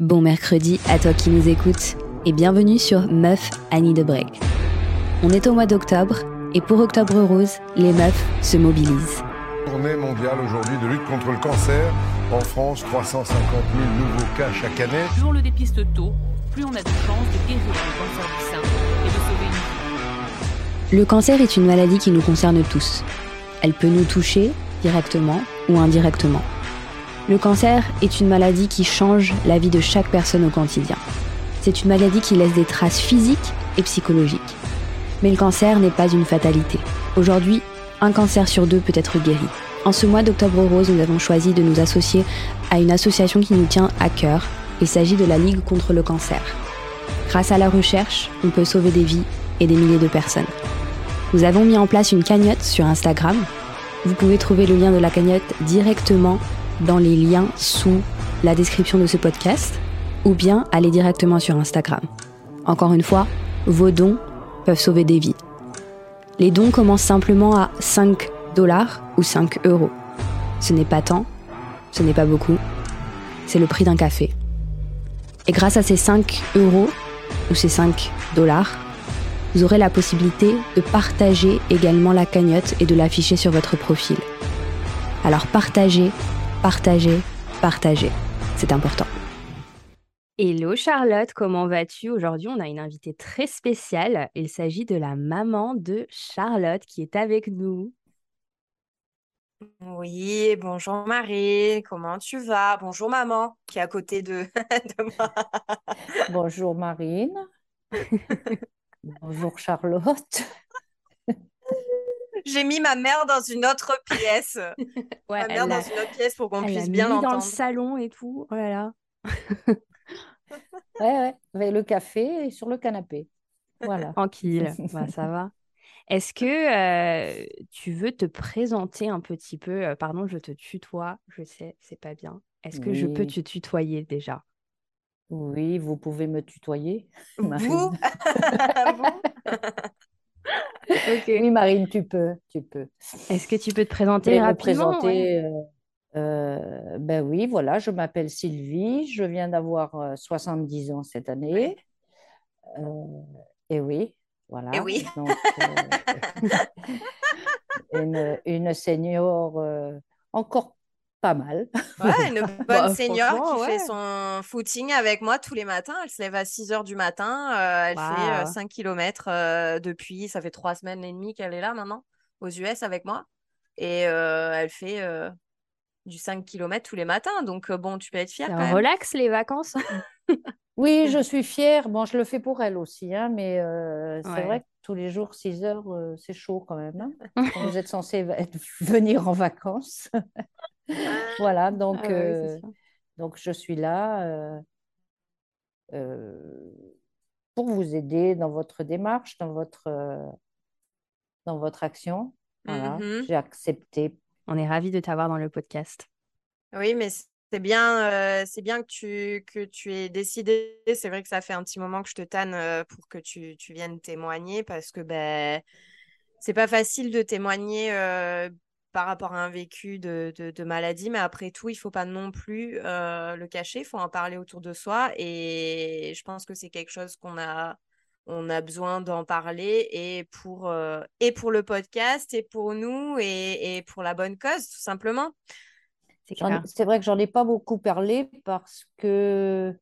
Bon mercredi à toi qui nous écoutes et bienvenue sur Meuf Annie de Break. On est au mois d'octobre et pour Octobre Rose, les meufs se mobilisent. Journée mondiale aujourd'hui de lutte contre le cancer. En France, 350 000 nouveaux cas chaque année. Plus on le dépiste tôt, plus on a de chances de guérir le cancer du sein et de sauver une vie. Le cancer est une maladie qui nous concerne tous. Elle peut nous toucher directement ou indirectement. Le cancer est une maladie qui change la vie de chaque personne au quotidien. C'est une maladie qui laisse des traces physiques et psychologiques. Mais le cancer n'est pas une fatalité. Aujourd'hui, un cancer sur deux peut être guéri. En ce mois d'octobre rose, nous avons choisi de nous associer à une association qui nous tient à cœur. Il s'agit de la Ligue contre le cancer. Grâce à la recherche, on peut sauver des vies et des milliers de personnes. Nous avons mis en place une cagnotte sur Instagram. Vous pouvez trouver le lien de la cagnotte directement dans les liens sous la description de ce podcast ou bien aller directement sur Instagram. Encore une fois, vos dons peuvent sauver des vies. Les dons commencent simplement à 5 dollars ou 5 euros. Ce n'est pas tant, ce n'est pas beaucoup, c'est le prix d'un café. Et grâce à ces 5 euros ou ces 5 dollars, vous aurez la possibilité de partager également la cagnotte et de l'afficher sur votre profil. Alors partagez, partagez, partagez. C'est important. Hello Charlotte, comment vas-tu? Aujourd'hui, on a une invitée très spéciale. Il s'agit de la maman de Charlotte qui est avec nous. Oui, bonjour Marie, comment tu vas? Bonjour maman, qui est à côté de, de moi. Bonjour Marine. Bonjour Charlotte. J'ai mis ma mère dans une autre pièce. Ouais, ma mère dans une autre pièce pour qu'on puisse bien mis dans le l'entendre. salon et tout. Oh là là. Ouais, ouais, avec le café et sur le canapé. Voilà. Tranquille, Bah, ça va. Est-ce que euh, tu veux te présenter un petit peu? Euh, Pardon, je te tutoie, je sais, c'est pas bien. Est-ce que je peux te tutoyer déjà? Oui, vous pouvez me tutoyer. Vous, Marine. Oui, Marine, tu peux, tu peux. Est-ce que tu peux te présenter rapidement? ouais. présenter. euh, euh, ben oui, voilà, je m'appelle Sylvie, je viens d'avoir euh, 70 ans cette année. Euh, et oui, voilà. Et oui. Donc, euh, une, une senior euh, encore pas mal. Ouais, une bonne Bah, senior franchement, qui fait son footing avec moi tous les matins. Elle se lève à 6 heures du matin. euh, elle fait Waouh. 5 km depuis, ça fait trois semaines et demie qu'elle est là maintenant, aux US avec moi. Et euh, elle fait euh, du 5 km tous les matins. Donc, euh, bon, tu peux être fière quand même. relax les vacances. Oui, je suis fière. Bon, je le fais pour elle aussi, hein, mais euh, c'est Ouais. vrai que tous les jours, 6 heures, euh, c'est chaud quand même. hein. Quand vous êtes censé être- venir en vacances. Voilà, donc, Ah oui, euh, donc je suis là euh, euh, pour vous aider dans votre démarche, dans votre, euh, dans votre action. Voilà, Mhm. j'ai accepté. On est ravis de t'avoir dans le podcast. Oui, mais c'est bien, euh, c'est bien que tu, que tu aies décidé. C'est vrai que ça fait un petit moment que je te tanne euh, pour que tu, tu viennes témoigner parce que ben, c'est pas facile de témoigner euh, par rapport à un vécu de, de, de maladie, mais après tout, il faut pas non plus euh, le cacher, il faut en parler autour de soi. Et je pense que c'est quelque chose qu'on a, on a besoin d'en parler et pour, euh, et pour le podcast, et pour nous, et, et pour la bonne cause, tout simplement. C'est vrai que j'en ai pas beaucoup parlé parce que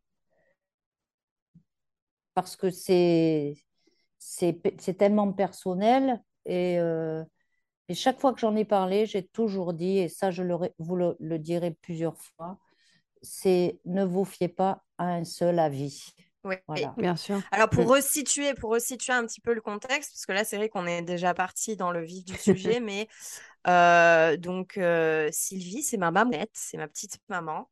parce que c'est tellement personnel et, euh, et chaque fois que j'en ai parlé, j'ai toujours dit, et ça je le, vous le, le dirai plusieurs fois, c'est ne vous fiez pas à un seul avis. Oui. Voilà. Bien sûr. Alors pour Mm. resituer, pour resituer un petit peu le contexte, parce que là c'est vrai qu'on est déjà parti dans le vif du sujet, mais euh, donc euh, Sylvie, c'est ma mamanette, c'est ma petite maman.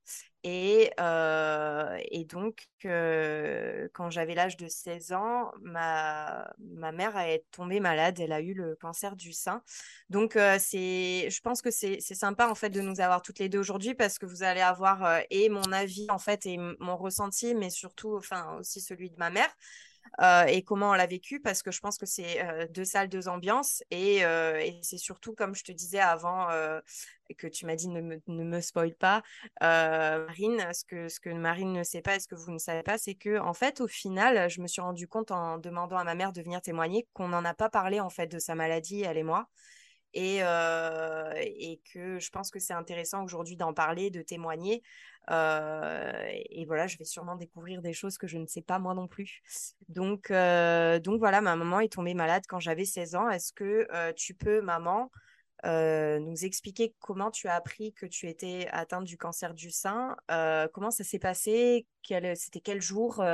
Et, euh, et donc, quand j'avais l'âge de 16 ans, ma, ma mère est tombée malade, elle a eu le cancer du sein. Donc, c'est, je pense que c'est sympa en fait de nous avoir toutes les deux aujourd'hui parce que vous allez avoir et mon avis en fait et mon ressenti, mais surtout enfin aussi celui de ma mère. Euh, et comment on l'a vécu parce que je pense que c'est euh, deux salles, deux ambiances et, euh, et c'est surtout comme je te disais avant que tu m'as dit ne me, ne me spoil pas, Marine, ce que, ce que Marine ne sait pas et ce que vous ne savez pas, c'est que en fait au final, je me suis rendu compte en demandant à ma mère de venir témoigner qu'on n'en a pas parlé en fait de sa maladie, elle et moi. Et, et, que je pense que c'est intéressant aujourd'hui d'en parler, de témoigner, euh, et voilà, je vais sûrement découvrir des choses que je ne sais pas moi non plus. Donc, euh, donc voilà, ma maman est tombée malade quand j'avais 16 ans. Est-ce que euh, tu peux, maman, nous expliquer comment tu as appris que tu étais atteinte du cancer du sein Comment ça s'est passé C'était quel jour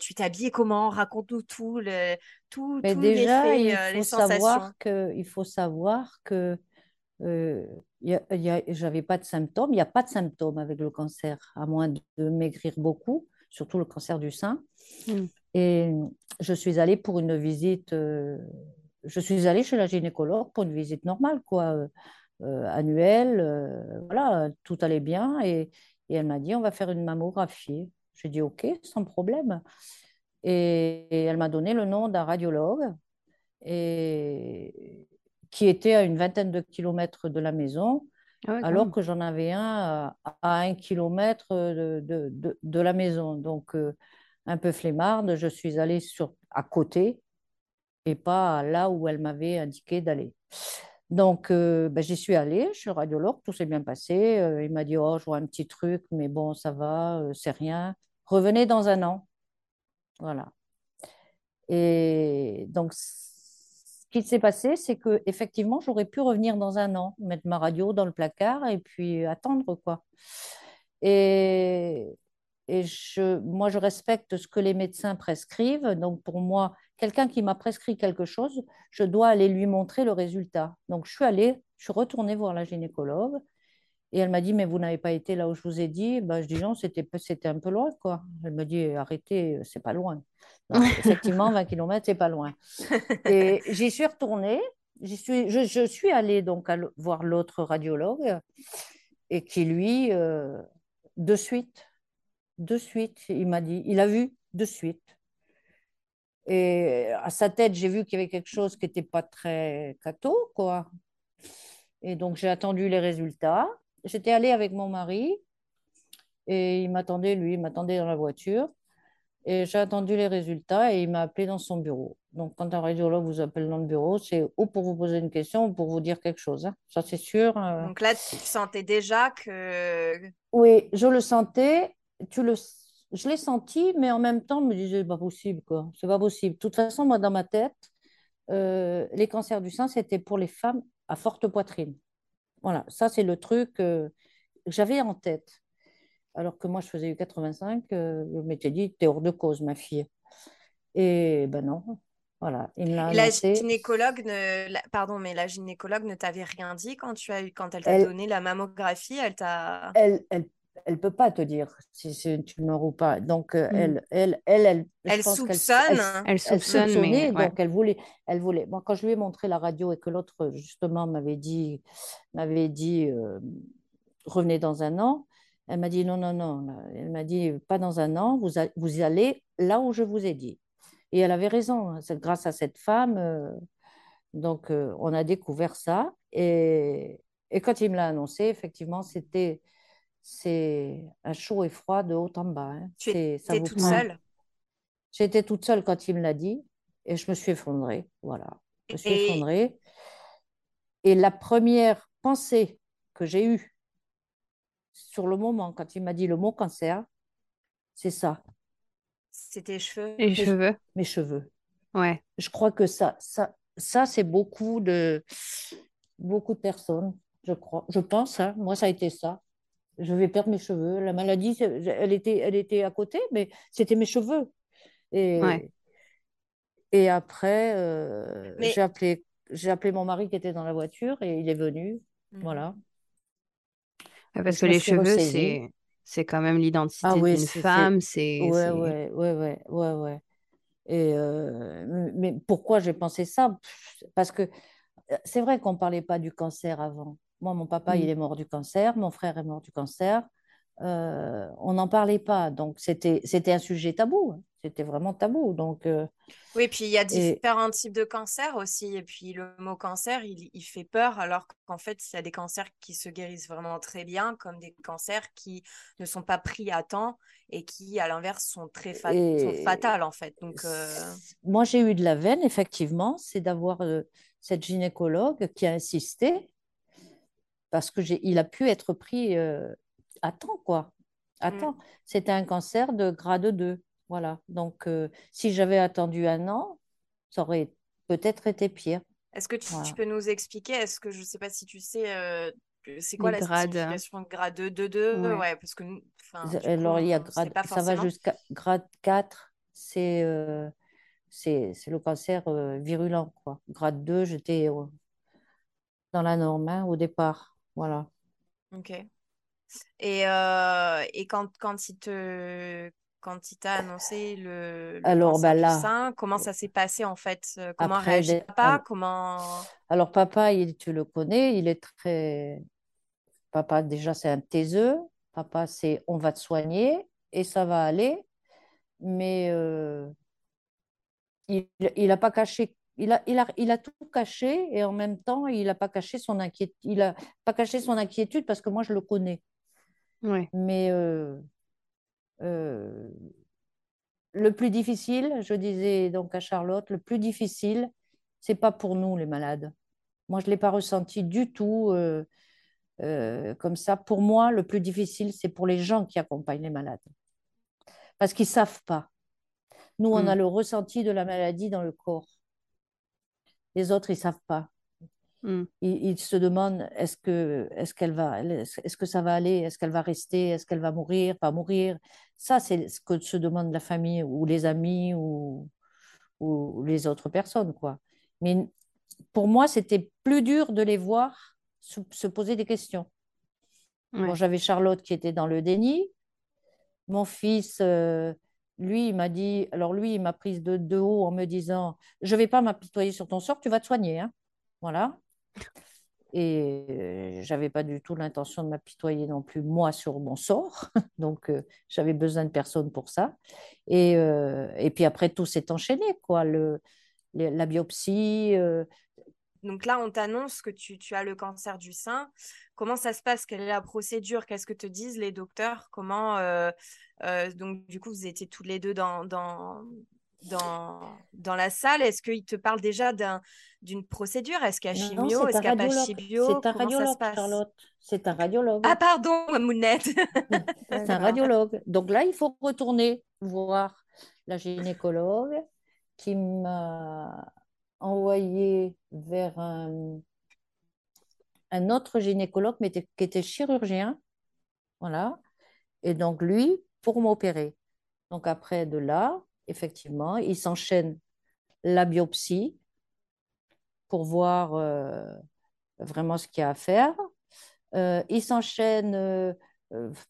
Tu t'es habillée comment Raconte-nous tout, le, tout, Mais déjà, il faut savoir que, il faut savoir que euh, j'avais pas de symptômes. Il n'y a pas de symptômes avec le cancer, à moins de, maigrir beaucoup, surtout le cancer du sein. Mm. Et je suis allée pour une visite, euh, je suis allée chez la gynécologue pour une visite normale, quoi, euh, euh, annuelle. voilà, tout allait bien. Et, et elle m'a dit, on va faire une mammographie. J'ai dit, OK, sans problème. Et, et elle m'a donné le nom d'un radiologue. Et, qui était à une vingtaine de kilomètres de la maison, ah alors que j'en avais un à, un kilomètre de, de, de, la maison. Donc, euh, un peu flemmarde, je suis allée sur, à côté et pas là où elle m'avait indiqué d'aller. Donc, euh, ben, j'y suis allée, je suis radiologue, tout s'est bien passé. Euh, il m'a dit, oh, je vois un petit truc, mais bon, ça va, c'est rien. Revenez dans un an. Voilà. Et donc, ce qui s'est passé, c'est que effectivement, j'aurais pu revenir dans un an, mettre ma radio dans le placard et puis attendre quoi. Et, et je, moi, je respecte ce que les médecins prescrivent. Donc, pour moi, quelqu'un qui m'a prescrit quelque chose, je dois aller lui montrer le résultat. Donc, je suis allée, je suis retournée voir la gynécologue et elle m'a dit, mais vous n'avez pas été là où je vous ai dit. Ben, je dis, non, c'était, c'était un peu loin, quoi. Elle me dit, arrêtez, c'est pas loin. effectivement, 20 km, c'est pas loin. Et j'y suis retournée. J'y suis, je, je, suis allée donc voir l'autre radiologue et qui, lui, euh, de suite, de suite, il m'a dit, il a vu de suite. Et à sa tête, j'ai vu qu'il y avait quelque chose qui n'était pas très cateau, quoi. Et donc, j'ai attendu les résultats j'étais allée avec mon mari et il m'attendait, lui, il m'attendait dans la voiture. Et j'ai attendu les résultats et il m'a appelé dans son bureau. Donc, quand un radiologue vous appelle dans le bureau, c'est ou pour vous poser une question ou pour vous dire quelque chose. Hein. Ça, c'est sûr. Euh. Donc là, tu sentais déjà que. Oui, je le sentais. Tu le... Je l'ai senti, mais en même temps, je me disais, c'est pas possible, quoi. C'est pas possible. De toute façon, moi, dans ma tête, euh, les cancers du sein, c'était pour les femmes à forte poitrine. Voilà, ça c'est le truc que j'avais en tête. Alors que moi, je faisais eu 85, euh, je m'étais dit, t'es hors de cause, ma fille. Et ben non, voilà. la gynécologue ne, pardon, mais la gynécologue ne t'avait rien dit quand tu as eu, quand elle t'a donné la mammographie, elle t'a. Elle, elle, elle peut pas te dire si c'est une tumeur ou pas. Donc euh, elle, elle, elle, elle, elle soupçonne. Elle, soupçonne, mais donc elle voulait, elle voulait. Moi, quand je lui ai montré la radio et que l'autre justement m'avait dit, m'avait dit, euh, revenez dans un an. Elle m'a dit non, non, non. Elle m'a dit pas dans un an. Vous, vous allez là où je vous ai dit. Et elle avait raison. Hein, c'est grâce à cette femme. Euh, donc on a découvert ça et, et quand il me l'a annoncé, effectivement, c'était c'est un chaud et froid de haut en bas. Hein. Tu étais toute seule? J'étais toute seule quand il me l'a dit et je me suis effondrée. Voilà. Je me suis effondrée. Et la première pensée que j'ai eue sur le moment, quand il m'a dit le mot cancer, c'est ça. C'était cheveux? Les cheveux. Mes cheveux. Ouais. Je crois que ça, ça, ça c'est beaucoup de, beaucoup de personnes, je crois. Je pense, hein. moi, ça a été ça je vais perdre mes cheveux. La maladie, elle était, elle était à côté, mais c'était mes cheveux. Et, et après, euh, j'ai appelé, j'ai appelé mon mari qui était dans la voiture et il est venu. Mhm. Voilà. parce que les cheveux, c'est, c'est quand même l'identité ah d'une femme. C'est, ouais, ouais, ouais, ouais, ouais, ouais. Et euh, mais pourquoi j'ai pensé ça? Parce que euh, c'est vrai qu'on ne parlait pas du cancer avant. Moi, mon papa, il mm. est mort du cancer, mon frère est mort du cancer. Euh, on n'en parlait pas, donc c'était un sujet tabou. Hein. C'était vraiment tabou. Donc, euh, Oui, puis il y a et, différents types de cancers aussi. Et puis le mot cancer, il, il fait peur, alors qu'en fait, il y a des cancers qui se guérissent vraiment très bien, comme des cancers qui ne sont pas pris à temps et qui, à l'inverse, sont très fa- sont et fatales, en fait. Donc, euh, moi, j'ai eu de la veine, effectivement, c'est d'avoir cette gynécologue qui a insisté parce que il a pu être pris euh, à temps, quoi. À mm. C'était un cancer de grade 2. Voilà. Donc, euh, si j'avais attendu un an, ça aurait peut-être été pire. Est-ce que tu, peux nous expliquer, est-ce que je ne sais pas si tu sais, euh, c'est quoi Les la grades. euh, signification de grade 2, 2, Ouais. Ouais, parce que, Alors, il y a grade, ça va jusqu'à grade 4, c'est euh, c'est, c'est le cancer euh, virulent, quoi. Grade 2, j'étais euh, dans la norme hein, au départ. Voilà. Ok. Et, euh, et quand, quand il te, quand il t'a annoncé le, le Alors, bah là, sein, comment ça s'est passé en fait? Euh, Comment après, réagit papa? Comment... alors papa, il, tu le connais, il est très... Papa, déjà, c'est un taiseux. Papa, c'est on va te soigner et ça va aller. Mais euh, il il a pas caché, il a, il a, il a tout caché et en même temps, il n'a pas caché son inquiétude. Il a pas caché son inquiétude parce que moi, je le connais. Ouais. Mais euh, euh, le plus difficile, je disais donc à Charlotte, le plus difficile, c'est pas pour nous, les malades. Moi, je ne l'ai pas ressenti du tout euh, comme ça. Pour moi, le plus difficile, c'est pour les gens qui accompagnent les malades. Parce qu'ils ne savent pas. Nous, on a Mm. le ressenti de la maladie dans le corps. Les autres, ils ne savent pas. Mm. Ils, ils se demandent est-ce que, est-ce qu'elle va, est-ce que ça va aller, est-ce qu'elle va rester, est-ce qu'elle va mourir, pas mourir? Ça, c'est ce que se demande la famille ou les amis ou, ou les autres personnes, quoi. Mais pour moi, c'était plus dur de les voir se, se poser des questions. Bon, Ouais. j'avais Charlotte qui était dans le déni. Mon fils, euh, lui, il m'a dit, alors lui, il m'a prise de, de haut en me disant, je ne vais pas m'apitoyer sur ton sort, tu vas te soigner, hein. Voilà. Et j'avais pas du tout l'intention de m'apitoyer non plus, moi, sur mon sort. Donc, euh, j'avais besoin de personne pour ça. Et, euh, et puis après, tout s'est enchaîné, quoi. Le- la biopsie, euh, Donc là, on t'annonce que tu, tu as le cancer du sein. Comment ça se passe? Quelle est la procédure? Qu'est-ce que te disent les docteurs? Comment euh, euh, donc du coup vous étiez tous les deux dans, dans, dans, dans la salle. Est-ce qu'ils te parlent déjà d'un, d'une procédure? Est-ce qu'il y a chimio? Est-ce un qu'il n'y a pas chimio? C'est un radiologue? Charlotte. C'est un radiologue. Ah pardon, Mounette. C'est un radiologue. Donc là, il faut retourner voir la gynécologue qui m'a envoyé vers un, un autre gynécologue mais était- qui était chirurgien. Voilà. Et donc lui, pour m'opérer. Donc après de là, effectivement, il s'enchaîne la biopsie pour voir euh, vraiment ce qu'il y a à faire. Euh, il s'enchaîne euh,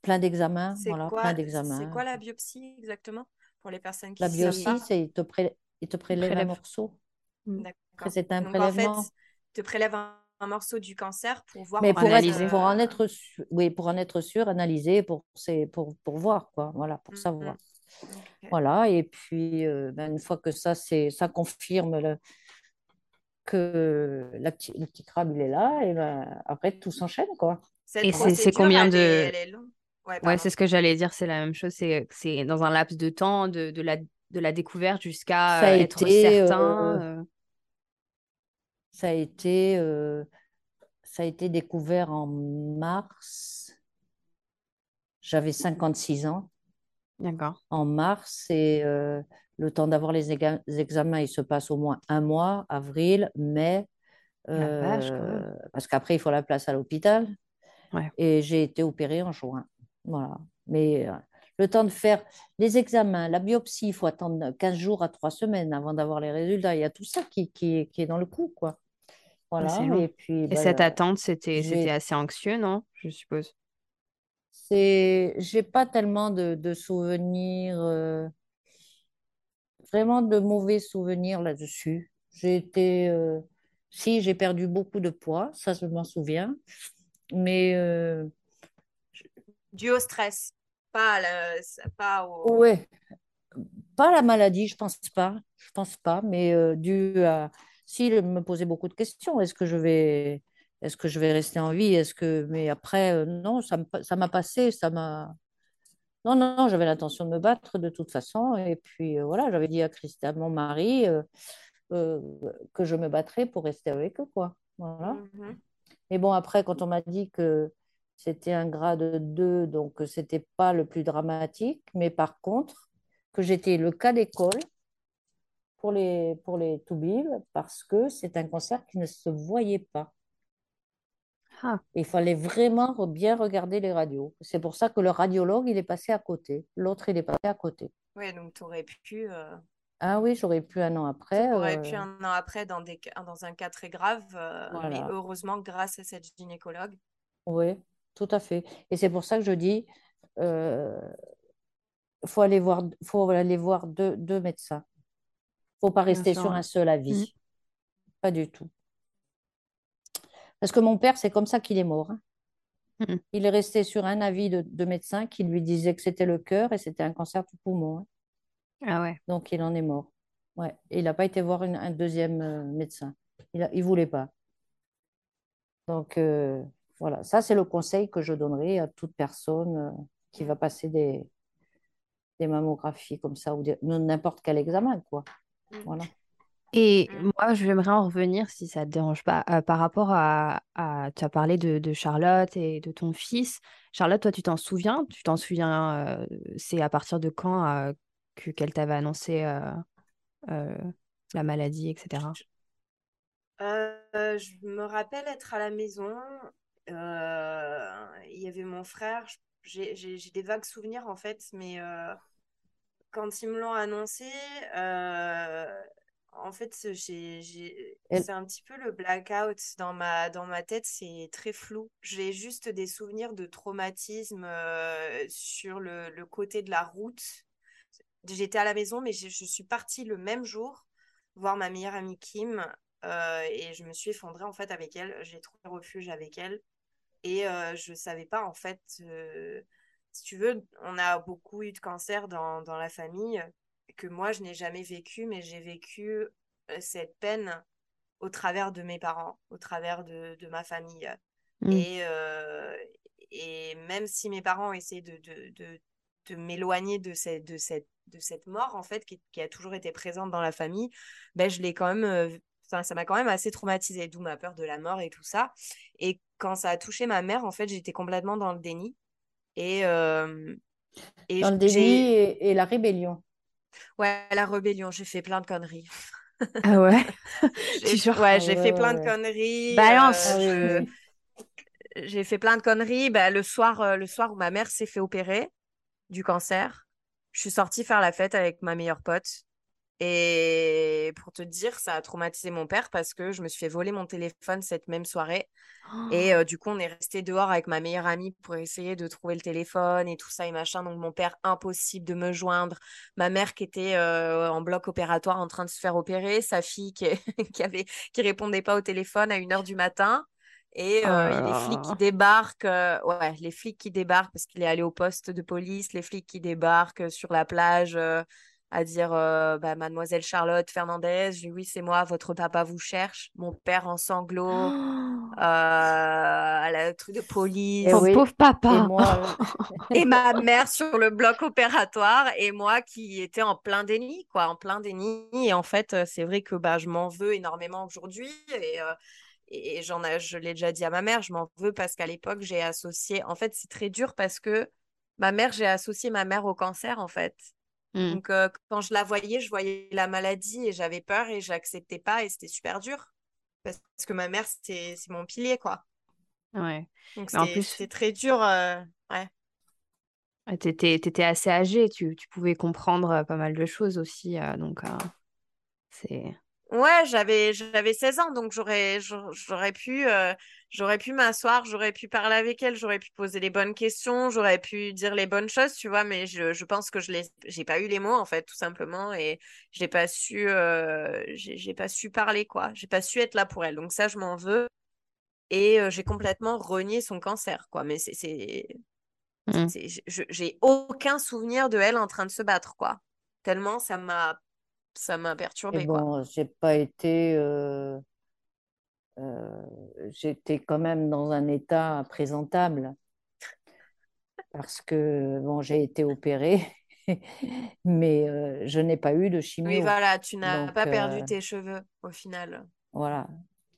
plein d'examens, C'est voilà, quoi, plein c'est d'examens. quoi la biopsie exactement? Pour les personnes qui La ne savent biopsie, pas? c'est il te, pré- il te prélève un morceau. Mm. D'accord. c'est un Donc en fait, prélèvement. te prélève un, un morceau du cancer pour voir Mais pour, analyser. être, pour en être sûr, oui, pour en être sûr, analyser, pour, c'est pour, pour voir, quoi, voilà, pour mhm, savoir. ok. Voilà, et puis euh, ben, une fois que ça, c'est, ça confirme le- que la petit- le petit crabe, il est là, et ben, après, tout s'enchaîne, quoi. Cette Et c'est combien elle est, de... elle est longue. Ouais, Ouais, c'est ce que j'allais dire, c'est la même chose. C'est c'est dans un laps de temps de, de la, de la découverte jusqu'à être été, certain. euh, euh, ça a été, euh, ça a été découvert en mars. J'avais 56 ans. D'accord. en mars et euh, le temps d'avoir les examens, il se passe au moins un mois, avril, mai, euh, parce qu'après, il faut la place à l'hôpital. Ouais. Et j'ai été opérée en juin. Voilà. Mais le temps de faire les examens, la biopsie, il faut attendre 15 jours à 3 semaines avant d'avoir les résultats. Il y a tout ça qui, qui, qui est dans le coup, quoi. Voilà. Et puis, Et bah, cette attente, c'était assez anxieux, non? Je suppose? c'est, j'ai pas tellement de, de souvenirs. euh, vraiment de mauvais souvenirs là-dessus. J'ai été, euh, si j'ai perdu beaucoup de poids, ça je m'en souviens, mais euh, Dû au stress, pas, à la- pas au. ouais, pas la maladie, je pense pas. Je pense pas, mais euh, dû à. S'il me posait beaucoup de questions, est-ce que je vais, est-ce que je vais rester en vie? Est-ce que, mais après, euh, non, ça m'a passé, ça m'a. Non, non, non, j'avais l'intention de me battre de toute façon. Et puis euh, voilà, j'avais dit à Christelle, mon mari, euh, euh, que je me battrais pour rester avec eux, quoi. Voilà. Mhm. Et bon, après, quand on m'a dit que c'était un grade 2, donc que c'était pas le plus dramatique, mais par contre, que j'étais le cas d'école pour les, pour les toubibs parce que c'est un cancer qui ne se voyait pas. Ah. Il fallait vraiment bien regarder les radios. C'est pour ça que le radiologue, il est passé à côté. L'autre, il est passé à côté. Ouais, donc tu aurais pu, euh, Ah oui, j'aurais pu un an après. t'aurais euh, pu un an après dans, des, dans un cas très grave, euh, mais heureusement, grâce à cette gynécologue. Oui, tout à fait. Et c'est pour ça que je dis, euh, faut aller voir, faut aller voir deux, deux médecins. Faut pas rester sûr, sur ouais. un seul avis. Pas du tout. Parce que mon père, c'est comme ça qu'il est mort. hein. Mhm. Il est resté sur un avis de, de médecin qui lui disait que c'était le cœur et c'était un cancer du poumon. hein. Ah ouais. Donc, il en est mort. Ouais. Et il n'a pas été voir une- un deuxième euh, médecin. Il ne voulait pas. Donc, euh, voilà. Ça, c'est le conseil que je donnerai à toute personne euh, qui va passer des, des mammographies comme ça ou n'importe quel examen, quoi. Mm. Voilà. Et Mm. moi, j'aimerais en revenir, si ça te dérange pas, euh, par rapport à, à- tu as parlé de, de Charlotte et de ton fils. Charlotte, toi, tu t'en souviens? Tu t'en souviens, euh, c'est à partir de quand euh, que, qu'elle t'avait annoncé euh, euh, la maladie, etc. Euh, je me rappelle être à la maison. euh, Il y avait mon frère. J'ai j'ai- j'ai des vagues souvenirs en fait, mais euh, quand ils me l'ont annoncé, euh, en fait, c'est un petit peu le blackout dans ma, dans ma tête, c'est très flou. J'ai juste des souvenirs de traumatisme euh, sur le, le côté de la route. J'étais à la maison, mais je, je suis partie le même jour voir ma meilleure amie Kim euh, et je me suis effondrée en fait avec elle. J'ai trouvé refuge avec elle et euh, je savais pas en fait. Si tu veux, on a beaucoup eu de cancer dans, dans la famille que moi je n'ai jamais vécu, mais j'ai vécu euh, cette peine au travers de mes parents, au travers de, de ma famille. Mm. Et, euh, et même si mes parents ont essayé de, de, de, de m'éloigner de cette, de, cette, de cette mort, en fait, qui, qui a toujours été présente dans la famille, ben, je l'ai quand même, euh, ça m'a quand même assez traumatisée, d'où ma peur de la mort et tout ça. Et quand ça a touché ma mère, en fait, j'étais complètement dans le déni. Et, euh, et Dans le j'ai- déni et, et la rébellion. Ouais, la rébellion, j'ai fait plein de conneries. Ah ouais? J'ai-? Ouais, Ah j'ai ouais, fait ouais, plein de conneries. Balance. Ah je- oui, oui. J'ai fait plein de conneries. Bah, le soir, euh, le soir où ma mère s'est fait opérer du cancer, je suis sortie faire la fête avec ma meilleure pote. Et pour te dire, ça a traumatisé mon père parce que je me suis fait voler mon téléphone cette même soirée. Et euh, du coup, on est resté dehors avec ma meilleure amie pour essayer de trouver le téléphone et tout ça et machin. Donc, mon père, impossible de me joindre. Ma mère qui était euh, en bloc opératoire en train de se faire opérer. Sa fille qui, qui avait, qui répondait pas au téléphone à 1h du matin. Et Oh euh, là les flics qui débarquent, euh, ouais, les flics qui débarquent parce qu'il est allé au poste de police, les flics qui débarquent sur la plage euh, à dire euh, bah, Mademoiselle Charlotte Fernandez, je dis oui, c'est moi, votre papa vous cherche. Mon père en sanglots, euh, à la truc de police. Eh Ton oui. pauvre Et papa. moi, Et ma mère sur le bloc opératoire et moi qui étais en plein déni, quoi, en plein déni. Et en fait, euh, c'est vrai que bah, je m'en veux énormément aujourd'hui. Et, euh, et j'en ai, je l'ai déjà dit à ma mère, je m'en veux parce qu'à l'époque, j'ai associé. En fait, c'est très dur parce que ma mère, j'ai associé ma mère au cancer, en fait. Mm. Donc, euh, quand je la voyais, je voyais la maladie et j'avais peur et j'acceptais pas et c'était super dur. Parce que ma mère, c'est mon pilier, quoi. Ouais. Donc, c'était très dur. euh, ouais. T'étais, t'étais assez âgé, tu, tu pouvais comprendre pas mal de choses aussi. euh, donc, c'est. Ouais, j'avais j'avais 16 ans, donc j'aurais j'aurais pu euh, j'aurais pu m'asseoir, j'aurais pu parler avec elle, j'aurais pu poser les bonnes questions, j'aurais pu dire les bonnes choses, tu vois, mais je, je pense que je l'ai j'ai pas eu les mots en fait, tout simplement, et j'ai pas su euh, j'ai pas su parler quoi, j'ai pas su être là pour elle, donc ça je m'en veux et euh, j'ai complètement renié son cancer quoi, mais c'est Mm. je- j'ai aucun souvenir de elle en train de se battre quoi. tellement ça m'a ça m'a perturbée, quoi. bon, j'ai pas été. euh, euh, j'étais quand même dans un état présentable parce que bon, j'ai été opérée, mais euh, je n'ai pas eu de Oui, chimio. voilà, tu n'as pas perdu euh, tes cheveux au final. voilà.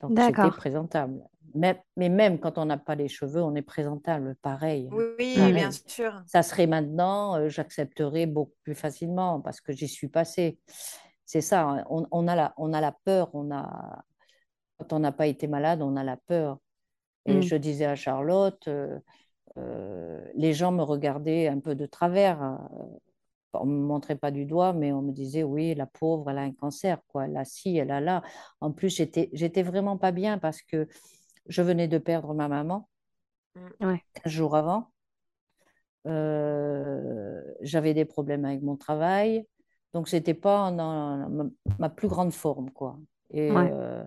Donc j'étais présentable. Mais, mais même quand on n'a pas les cheveux, on est présentable, pareil. Oui, oui, bien sûr. Ça serait maintenant, euh, j'accepterais beaucoup plus facilement parce que j'y suis passée. C'est ça, hein, on, on a la, on a la peur, on a, quand on n'a pas été malade, on a la peur. Et Mm. je disais à Charlotte, euh, euh, les gens me regardaient un peu de travers. hein. On ne me montrait pas du doigt, mais on me disait, oui, la pauvre, elle a un cancer, quoi. Elle a ci, elle a là. En plus, j'étais, j'étais vraiment pas bien parce que je venais de perdre ma maman. Ouais. 15 jours avant. Euh, j'avais des problèmes avec mon travail. Donc, c'était pas dans ma, plus grande forme, quoi. Et, Ouais. euh,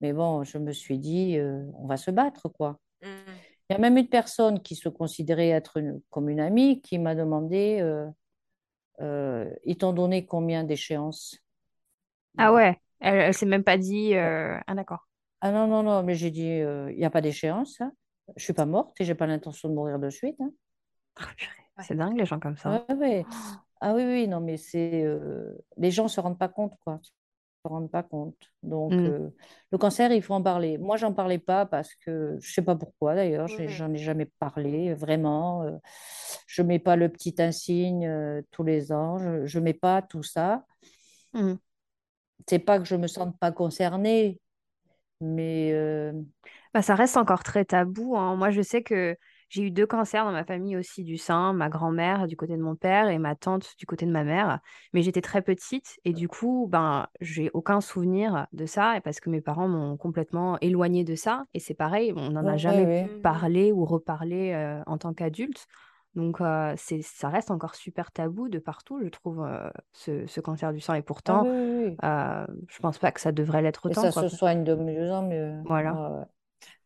mais bon, je me suis dit, euh, on va se battre, quoi. Mm. Il y a même une personne qui se considérait être une- comme une amie qui m'a demandé, euh, euh, ils t'ont donné combien d'échéances? Ah ouais, elle, elle s'est même pas dit. euh, Ah d'accord. Ah non, non, non, mais j'ai dit, euh, il n'y a pas d'échéance. hein. Je suis pas morte et j'ai pas l'intention de mourir de suite. hein. Purée, C'est dingue les gens comme ça. Ouais, ouais. Ah oui, oui, non, mais c'est. euh, Les gens ne se rendent pas compte, quoi. Ils se rendent pas compte. Donc, Mm. euh, le cancer, il faut en parler. Moi, j'en parlais pas parce que je sais pas pourquoi d'ailleurs, Oui. j'en ai jamais parlé, vraiment. euh, Je mets pas le petit insigne euh, tous les ans, je, je mets pas tout ça. Mm. C'est pas que je me sente pas concernée, mais Bah, ça reste encore très tabou. hein. Moi, je sais que j'ai eu deux cancers dans ma famille aussi du sein, ma grand-mère du côté de mon père et ma tante du côté de ma mère. Mais j'étais très petite et du coup, ben, j'ai aucun souvenir de ça et parce que mes parents m'ont complètement éloignée de ça. Et c'est pareil, on n'en a ouais, jamais ouais. Mhm. parlé ou reparlé euh, en tant qu'adulte. Donc, euh, ça reste encore super tabou de partout, je trouve, euh, ce, ce cancer du sang. Et Ah pourtant, oui, oui, oui. euh, je pense pas que ça devrait l'être Et autant, ça quoi. se soigne de mieux en mieux. Voilà.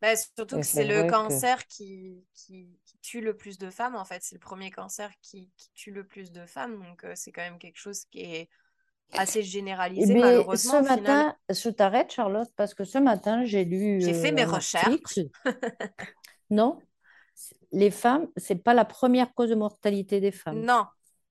Bah, surtout Et que c'est le que. cancer qui, qui, qui tue le plus de femmes, en fait. C'est le premier cancer qui, qui tue le plus de femmes. Donc, euh, c'est quand même quelque chose qui est assez généralisé, malheureusement, ce matin, je t'arrête, Charlotte, parce que ce matin, j'ai lu J'ai fait euh, mes un recherches. article. Non, les femmes, c'est pas la première cause de mortalité des femmes. Non,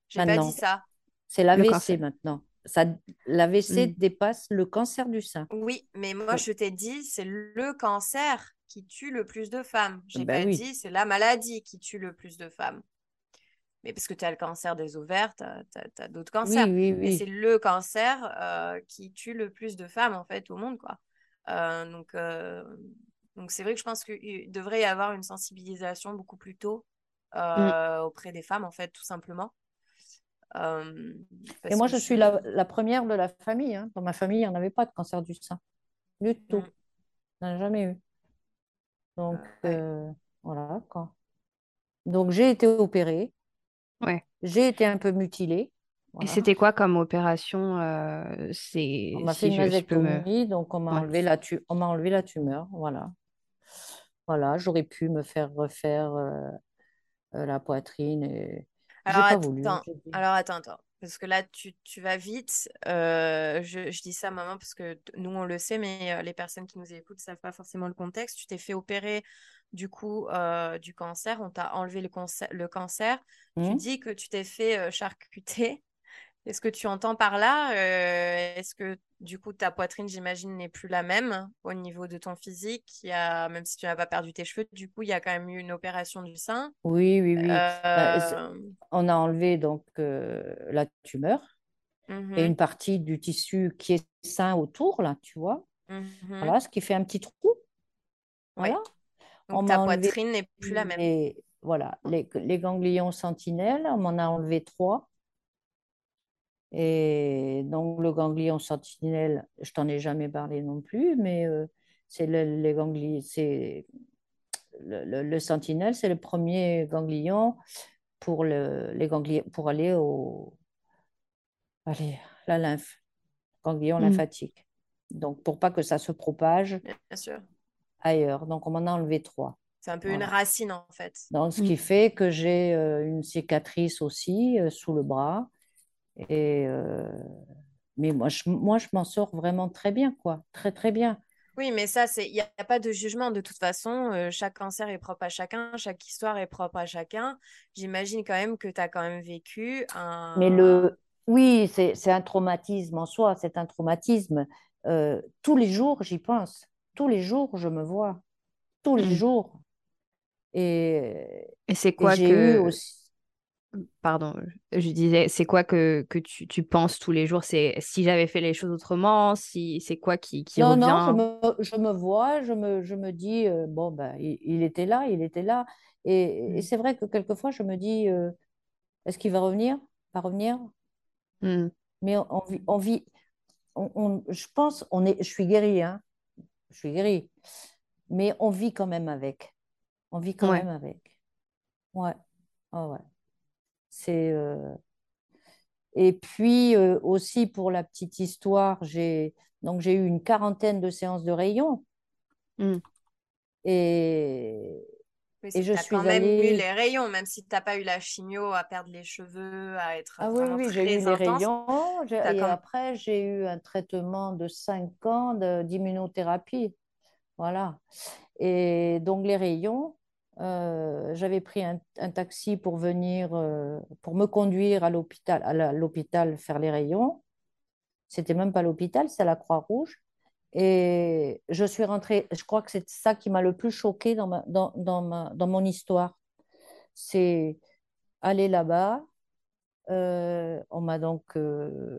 j'ai pas dit ça. c'est l'AVC cancer. maintenant. Ça, l'AVC Mm. dépasse le cancer du sein. Oui, mais moi, je t'ai dit, c'est le cancer qui tue le plus de femmes. J'ai ben pas oui. dit, c'est la maladie qui tue le plus de femmes. Mais parce que tu as le cancer des ovaires, tu as, d'autres Oui, cancers. oui, Mais c'est oui. le cancer euh, qui tue le plus de femmes, en fait, au monde, quoi. Euh, donc, euh, donc c'est vrai que je pense qu'il devrait y avoir une sensibilisation beaucoup plus tôt Mm. auprès des femmes, en fait, tout simplement. Euh, Et moi, je suis la, la première de la famille. hein. Dans ma famille, il n'y en avait pas de cancer du sein. Du tout. Mm. On n'en a jamais eu. Donc, Ouais. euh, voilà, quoi. Donc, j'ai été opérée. Ouais. J'ai été un peu mutilée. Et c'était quoi comme opération euh, c'est On m'a fait si une me vasectomie, donc on m'a ouais. enlevé la tu- on m'a enlevé la tumeur. Voilà. Voilà, j'aurais pu me faire refaire euh, la poitrine et Alors pas voulu. attends, alors attends, attends. Parce que là, tu, tu vas vite. Euh, je, je dis ça, maman, parce que nous, on le sait, mais euh, les personnes qui nous écoutent ne savent pas forcément le contexte. Tu t'es fait opérer du coup euh, du cancer, on t'a enlevé le, cancer, le cancer. Tu Hmm dis que tu t'es fait charcuter. Est-ce que tu entends par là euh, Est-ce que du coup ta poitrine, j'imagine, n'est plus la même au niveau de ton physique? Il y a, Même si tu n'as pas perdu tes cheveux, du coup, il y a quand même eu une opération du sein. Oui, oui, oui. Bah, Euh, on a enlevé donc euh, la tumeur et mhm, une partie du tissu qui est sain autour, là, tu vois. mhm. Voilà, ce qui fait un petit trou. Voilà. Donc ta poitrine n'est plus la même. les, voilà, les, les ganglions sentinelles, on m'en a enlevé trois. Et donc, le ganglion sentinelle, je t'en ai jamais parlé non plus, mais euh, c'est le, les ganglions, c'est le, le- le sentinelle, c'est le premier ganglion pour, le, les ganglions, pour aller au, allez, la lymphe, ganglion Mm. lymphatique. Donc, pour pas que ça se propage Bien sûr. ailleurs. Donc, on m'en a enlevé trois. C'est un peu une racine en fait. Donc, ce Mm. qui fait que j'ai euh, une cicatrice aussi euh, sous le bras Et, euh, mais moi, je, moi, je m'en sors vraiment très bien, quoi. Très, très bien. Oui, mais ça, c'est il n'y a, a pas de jugement de toute façon. euh, chaque cancer est propre à chacun, chaque histoire est propre à chacun. J'imagine quand même que tu as quand même vécu Mais un... le, oui, c'est, c'est un traumatisme en soi, c'est un traumatisme. Euh, tous les jours, j'y pense. Tous les jours, je me vois. Tous les Mm. jours. Et, Et c'est et quoi j'ai eu que, aussi. Pardon, je disais, c'est quoi que, que tu, tu penses tous les jours? C'est si j'avais fait les choses autrement, si c'est quoi qui, qui Non, non, je revient? me, je me vois, je me, je me dis, euh, bon, ben, il, il était là, il était là. Et, et Mm. c'est vrai que quelquefois, je me dis, euh, est-ce qu'il va revenir? Pas revenir? Mm. Mais on, on vit, on vit- on- on- je pense, on est, je suis guérie, hein, je suis guérie, mais on vit quand même avec. On vit quand Ouais. même avec. Ouais, ah ouais. C'est, euh, Et puis euh, aussi pour la petite histoire, j'ai donc j'ai eu une quarantaine de séances de rayons Mm. et, Oui, et je as suis quand même eu allée. les rayons, même si tu n'as pas eu la chimio à perdre les cheveux, à être Ah oui, oui, j'ai eu les rayons et après j'ai eu un traitement de 5 ans de- d'immunothérapie. Voilà. Et donc les rayons, euh, j'avais pris un, un taxi pour venir, euh, pour me conduire à l'hôpital, à l'hôpital faire les rayons. C'était même pas l'hôpital, c'est la Croix-Rouge. Et je suis rentrée, je crois que c'est ça qui m'a le plus choquée dans ma, dans, dans ma, dans mon histoire. C'est aller là-bas. euh, on m'a donc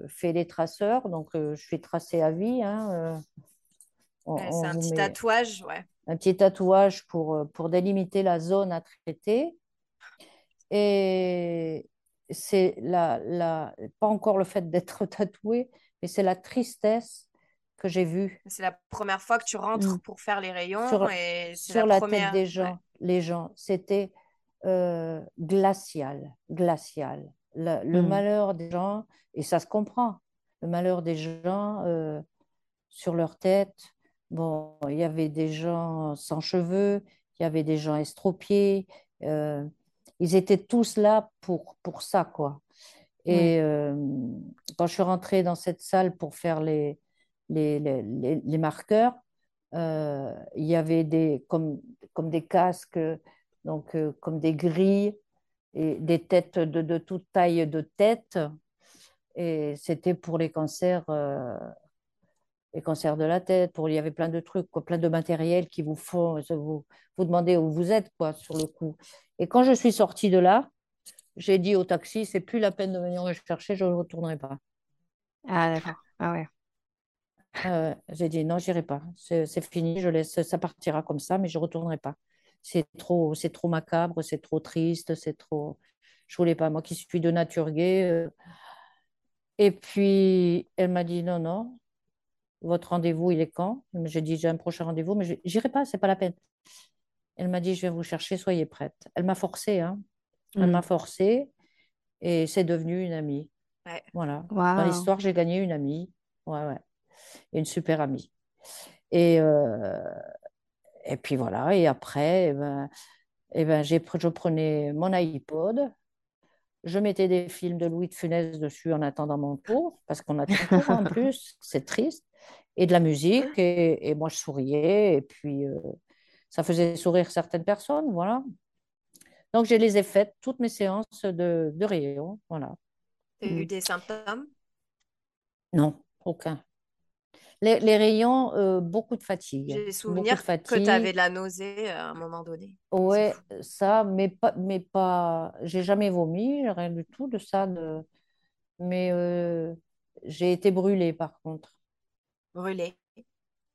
fait les traceurs, donc je suis tracée à vie. hein, c'est un petit met tatouage, ouais. Un petit tatouage pour, euh, pour délimiter la zone à traiter. Et c'est la, la, pas encore le fait d'être tatoué, mais c'est la tristesse que j'ai vue C'est la première fois que tu rentres Mm. pour faire les rayons sur, et sur la la tête des Ouais. gens, les gens. C'était euh, glacial, glacial. Le, le Mm. malheur des gens, et ça se comprend, le malheur des gens euh, sur leur tête. Bon, il y avait des gens sans cheveux, il y avait des gens estropiés. euh, ils étaient tous là pour, pour ça, quoi. Et euh, quand je suis rentrée dans cette salle pour faire les, les, les, les- les marqueurs, euh, il y avait des, comme, comme des casques, donc comme des grilles et des têtes de, de toute taille de tête. Et c'était pour les cancers, les cancers de la tête. Pour, il y avait plein de trucs, quoi, plein de matériel qui vous font, vous, vous demandez où vous êtes, quoi, sur le coup. Et quand je suis sortie de là, j'ai dit au taxi, c'est plus la peine de venir me chercher, je ne retournerai pas. Ah, d'accord. Ah ouais. Euh, j'ai dit non, j'irai pas. C'est fini, je laisse, ça partira comme ça, mais je retournerai pas. C'est trop, c'est trop macabre, c'est trop triste, c'est trop. Je voulais pas. Moi qui suis de nature gaie. euh. Et puis elle m'a dit non, non, votre rendez-vous il est quand? J'ai dit j'ai un prochain rendez-vous, mais je- j'irai pas, c'est pas la peine. Elle m'a dit je vais vous chercher, soyez prête. Elle m'a forcée, hein. Elle Mm. m'a forcée et c'est devenu une amie. Ouais. Voilà. Dans Waouh. l'histoire, j'ai gagné une amie. Ouais, ouais. Une super amie. Et, euh, et puis voilà. Et après, eh ben, eh ben, j'ai, pr- je prenais mon iPod, je mettais des films de Louis de Funès dessus en attendant mon tour, parce qu'on attend toujours en plus, c'est triste, et de la musique. Et, et moi, je souriais. Et puis, euh, ça faisait sourire certaines personnes. Voilà. Donc, je les ai faites, toutes mes séances de, de rayon. Voilà. Tu as eu Mm. des symptômes? Non, aucun. Les, les rayons, euh, beaucoup de fatigue. J'ai souvenir que tu avais de la nausée à un moment donné. Ouais, ça, mais pas, mais pas, j'ai jamais vomi, rien du tout de ça. De, mais euh, j'ai été brûlée par contre. Brûlé.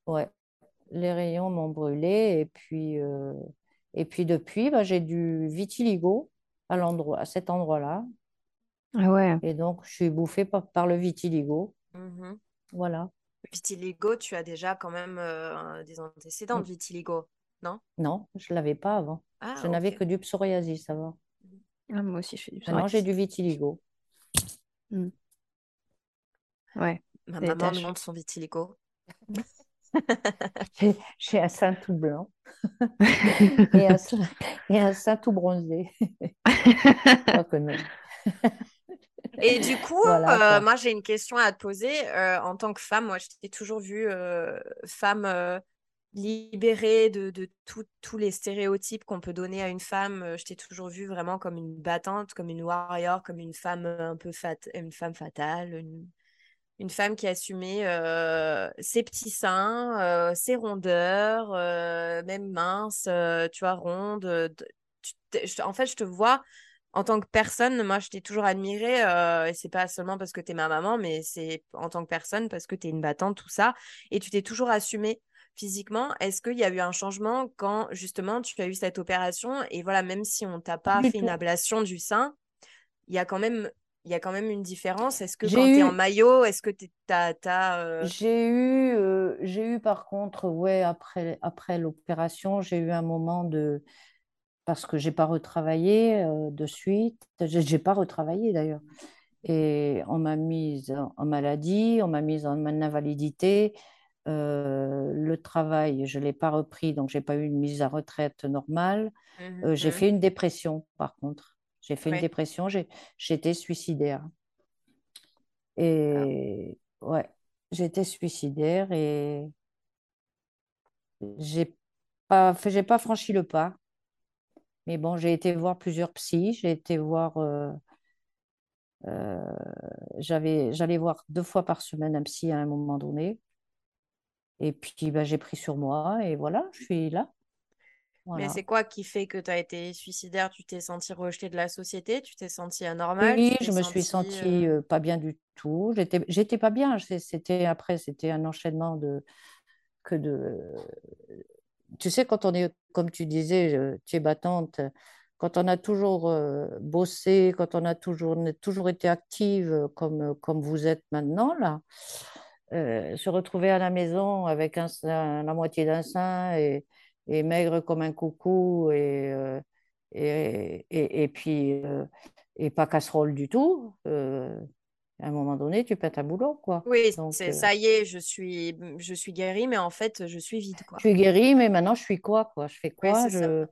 Ouais, les rayons m'ont brûlée et puis, euh, et puis depuis, bah, j'ai du vitiligo à l'endroit, à cet endroit-là. Ah ouais. Et donc, je suis bouffée par, par le vitiligo. Mhm. Voilà. Vitiligo, tu as déjà quand même euh, des antécédents de vitiligo, non? Non, je l'avais pas avant. Ah, Je n'avais que du psoriasis avant. Ah, moi aussi, je fais du Maintenant, j'ai psoriasis. du vitiligo. Ouais. Ma maman me montre son vitiligo. J'ai un sein tout blanc et un sein, et un sein tout bronzé. Et du coup, Voilà, euh, moi, j'ai une question à te poser. Euh, en tant que femme, moi, je t'ai toujours vue euh, femme libérée de, de tous les stéréotypes qu'on peut donner à une femme. Je t'ai toujours vue vraiment comme une battante, comme une warrior, comme une femme un peu fat une femme fatale, une, une femme qui assumait euh, ses petits seins, euh, ses rondeurs, euh, même minces, euh, tu vois, tu t'es- je- en fait, je te vois en tant que personne. Moi, je t'ai toujours admirée, et c'est pas seulement parce que tu es ma maman, mais c'est en tant que personne parce que tu es une battante, tout ça. Et tu t'es toujours assumée physiquement. Est-ce qu'il y a eu un changement quand justement tu as eu cette opération? Et voilà, même si on t'a pas fait une ablation du sein, il y a quand même, il y a quand même une différence. Est-ce que quand J'ai tu es en eu, maillot, est-ce que tu as, euh, j'ai eu, euh, j'ai eu par contre, ouais, après, après l'opération, j'ai eu un moment de, parce que j'ai pas retravaillé euh, de suite, j'ai pas retravaillé d'ailleurs. Et on m'a mise en maladie, on m'a mise en invalidité. Le travail, je l'ai pas repris, donc j'ai pas eu une mise à retraite normale. Euh, j'ai mhm, fait une dépression, par contre. J'ai fait une dépression, j'étais suicidaire. Ah. Et ouais, j'étais suicidaire et j'ai pas, j'ai pas franchi le pas. Mais bon, j'ai été voir plusieurs psys, j'ai été voir, euh, euh, j'allais voir deux fois par semaine un psy à un moment donné. Et puis, ben, j'ai pris sur moi et voilà, je suis là. Mais c'est quoi qui fait que tu as été suicidaire? Tu t'es senti rejeté de la société? Tu t'es senti anormal? Oui, je me suis senti... euh, sentie euh, pas bien du tout. J'étais, j'étais pas bien. C'était après, c'était un enchaînement de que de. Tu sais, quand on est, comme tu disais, tu es battante. Quand on a toujours euh, bossé, quand on a toujours, on a toujours été active comme, comme vous êtes maintenant, là, euh, se retrouver à la maison avec un, la moitié d'un sein et, et maigre comme un coucou et, euh, et, et, et puis euh, et pas casserole du tout, euh, à un moment donné, tu pètes un boulot, quoi. Oui, Donc, euh, ça y est, je suis, je suis guérie, mais en fait, je suis vide, quoi. je suis guérie, mais maintenant, je suis quoi, quoi? Je fais quoi? Je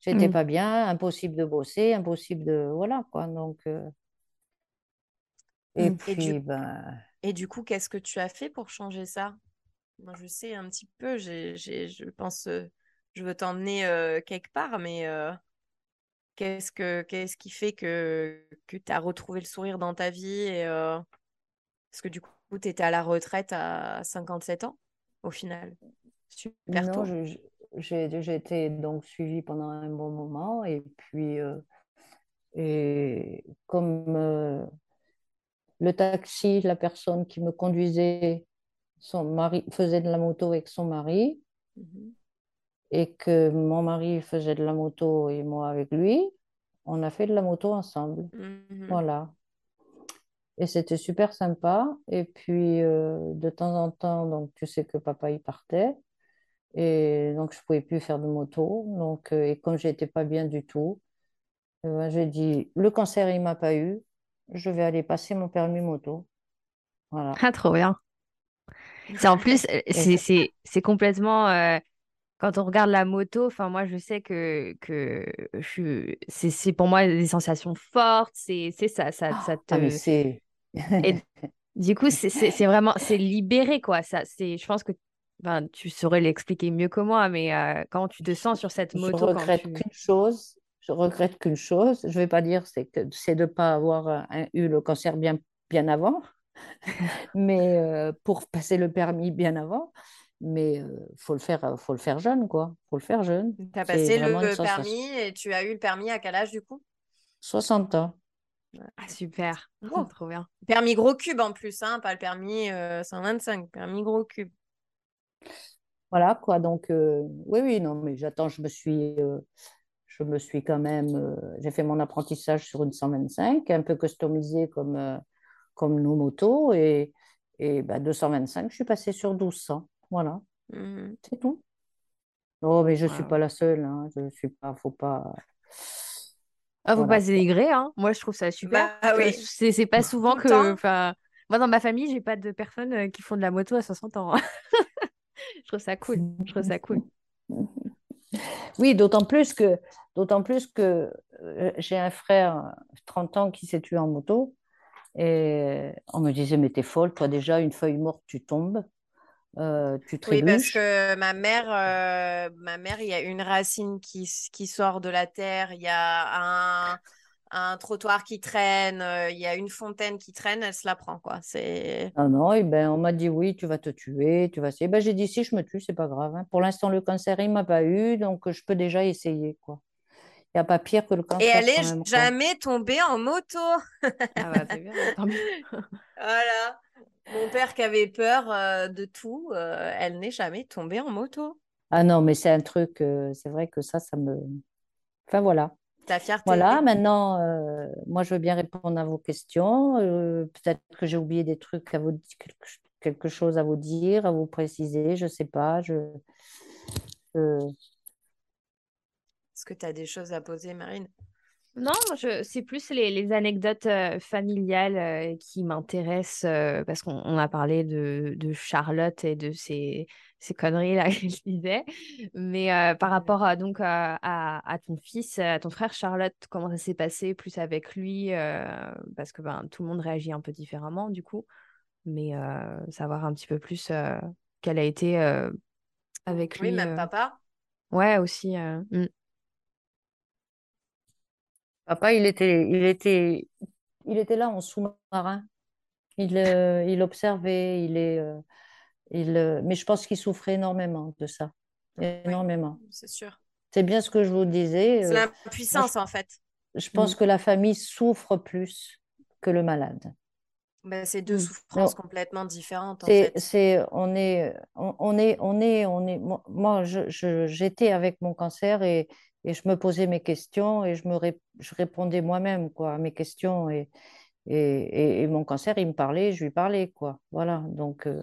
j'étais Mm. pas bien, impossible de bosser, impossible de... Voilà, quoi. Donc, euh, et Mm. Et du, puis, ben, et du coup, qu'est-ce que tu as fait pour changer ça? Moi, je sais un petit peu, j'ai, j'ai, je pense, euh, je veux t'emmener euh, quelque part, mais euh, qu'est-ce que, qu'est-ce qui fait que, que tu as retrouvé le sourire dans ta vie et, euh, Parce que du coup, tu étais à la retraite à 57 ans, au final. Super non, tôt. j'ai été donc suivie pendant un bon moment, et puis, et comme le taxi, la personne qui me conduisait, son mari faisait de la moto avec son mari, Mhm. Et que mon mari faisait de la moto et moi avec lui, on a fait de la moto ensemble. Mhm. Voilà. Et c'était super sympa. Et puis, euh, de temps en temps, donc, tu sais que papa, il partait. Et donc, je pouvais plus faire de moto. Donc, euh, et comme j'étais pas bien du tout, ben, j'ai dit, le cancer, il m'a pas eu. Je vais aller passer mon permis moto. Voilà. Ah, trop bien. C'est en plus, euh, c'est complètement. Euh, quand on regarde la moto, enfin, moi, je sais que, que je. C'est c'est pour moi des sensations fortes. C'est c'est ça, ça, ça ah, mais te. c'est. Et du coup, c'est vraiment. C'est libéré, quoi. Ça, c'est, je pense que enfin, tu saurais l'expliquer mieux que moi, mais euh, quand tu te sens sur cette Je moto, quand regrette tu. qu'une chose, je regrette qu'une chose, je vais pas dire c'est que c'est de pas avoir un- eu le cancer bien bien avant, mais euh, pour passer le permis bien avant, mais euh, faut le faire faut le faire jeune quoi, faut le faire jeune. Tu as passé le permis et tu as eu le permis à quel âge du coup? 60 ans. Ah, super. Wow. Trop bien. Permis gros cube en plus, hein, pas le permis euh, 125, permis gros cube. Voilà quoi. Donc euh, oui oui non mais j'attends, je me suis je me suis quand même j'ai fait mon apprentissage sur une 125, un peu customisé comme comme nos motos et et bah, 225, je suis passée sur 1200. Voilà. Mhm. C'est tout. Oh, mais je ne suis Wow. pas la seule. Hein. Je suis pas, faut pas. Ah, faut pas se dénigrer, hein. Moi, je trouve ça super. Bah Euh, oui, C'est c'est pas souvent que. Enfin, moi, dans ma famille, j'ai pas de personnes euh, qui font de la moto à 60 ans. Je trouve ça cool. Je trouve ça cool. Oui, d'autant plus que, d'autant plus que euh, j'ai un frère 30 ans qui s'est tué en moto Et on me disait, mais t'es folle, toi déjà, une feuille morte, tu tombes, euh, tu Oui, parce que ma mère, euh, ma mère, il y a une racine qui, qui sort de la terre, il y a un, un trottoir qui traîne, euh, il y a une fontaine qui traîne, elle se la prend, quoi. C'est... Ah non, et ben, on m'a dit, oui, tu vas te tuer, tu vas essayer. Ben, j'ai dit, si je me tue, c'est pas grave. hein. Pour l'instant, le cancer, il m'a pas eu, donc je peux déjà essayer, quoi. Il n'y a pas pire que le Et elle cancer est quoi. jamais tombée en moto. Ah bah c'est bien, tant mieux. Voilà. Mon père qui avait peur euh, de tout, euh, elle n'est jamais tombée en moto. Ah non, mais c'est un truc, euh, c'est vrai que ça, ça me... Enfin, voilà. Ta fierté. Voilà, maintenant, moi, je veux bien répondre à vos questions. Peut-être que j'ai oublié des trucs à vous, quelque, chose à vous dire, à vous préciser, je sais pas. Je- Est-ce que tu as des choses à poser, Marine? Non, je, c'est plus les, les anecdotes euh, familiales euh, qui m'intéressent euh, parce qu'on on a parlé de, de Charlotte et de ses, ses conneries là qu'elle disait. Mais par rapport à, donc à, à, à ton fils, à ton frère Charlotte, comment ça s'est passé plus avec lui parce que ben, tout le monde réagit un peu différemment du coup. Mais savoir un petit peu plus quelle a été avec Oui, lui. même euh. papa. Ouais, aussi. mm. Papa, il était, il était, il était là en sous-marin. Il, euh, il observait, il est, euh, il, euh, mais je pense qu'il souffrait énormément de ça. Énormément. C'est sûr. C'est bien ce que je vous disais. C'est euh, l'impuissance, en fait. je pense Mm. que la famille souffre plus que le malade. Ben, c'est deux Mm. souffrances Non. complètement différentes, en C'est, on est, on, on est, on est, on est. Moi, moi, je, je- j'étais avec mon cancer et, et je me posais mes questions et je me, ré- je répondais moi-même quoi à mes questions et, et, et, et mon cancer, il me parlait, je lui parlais quoi. Voilà. Donc, euh,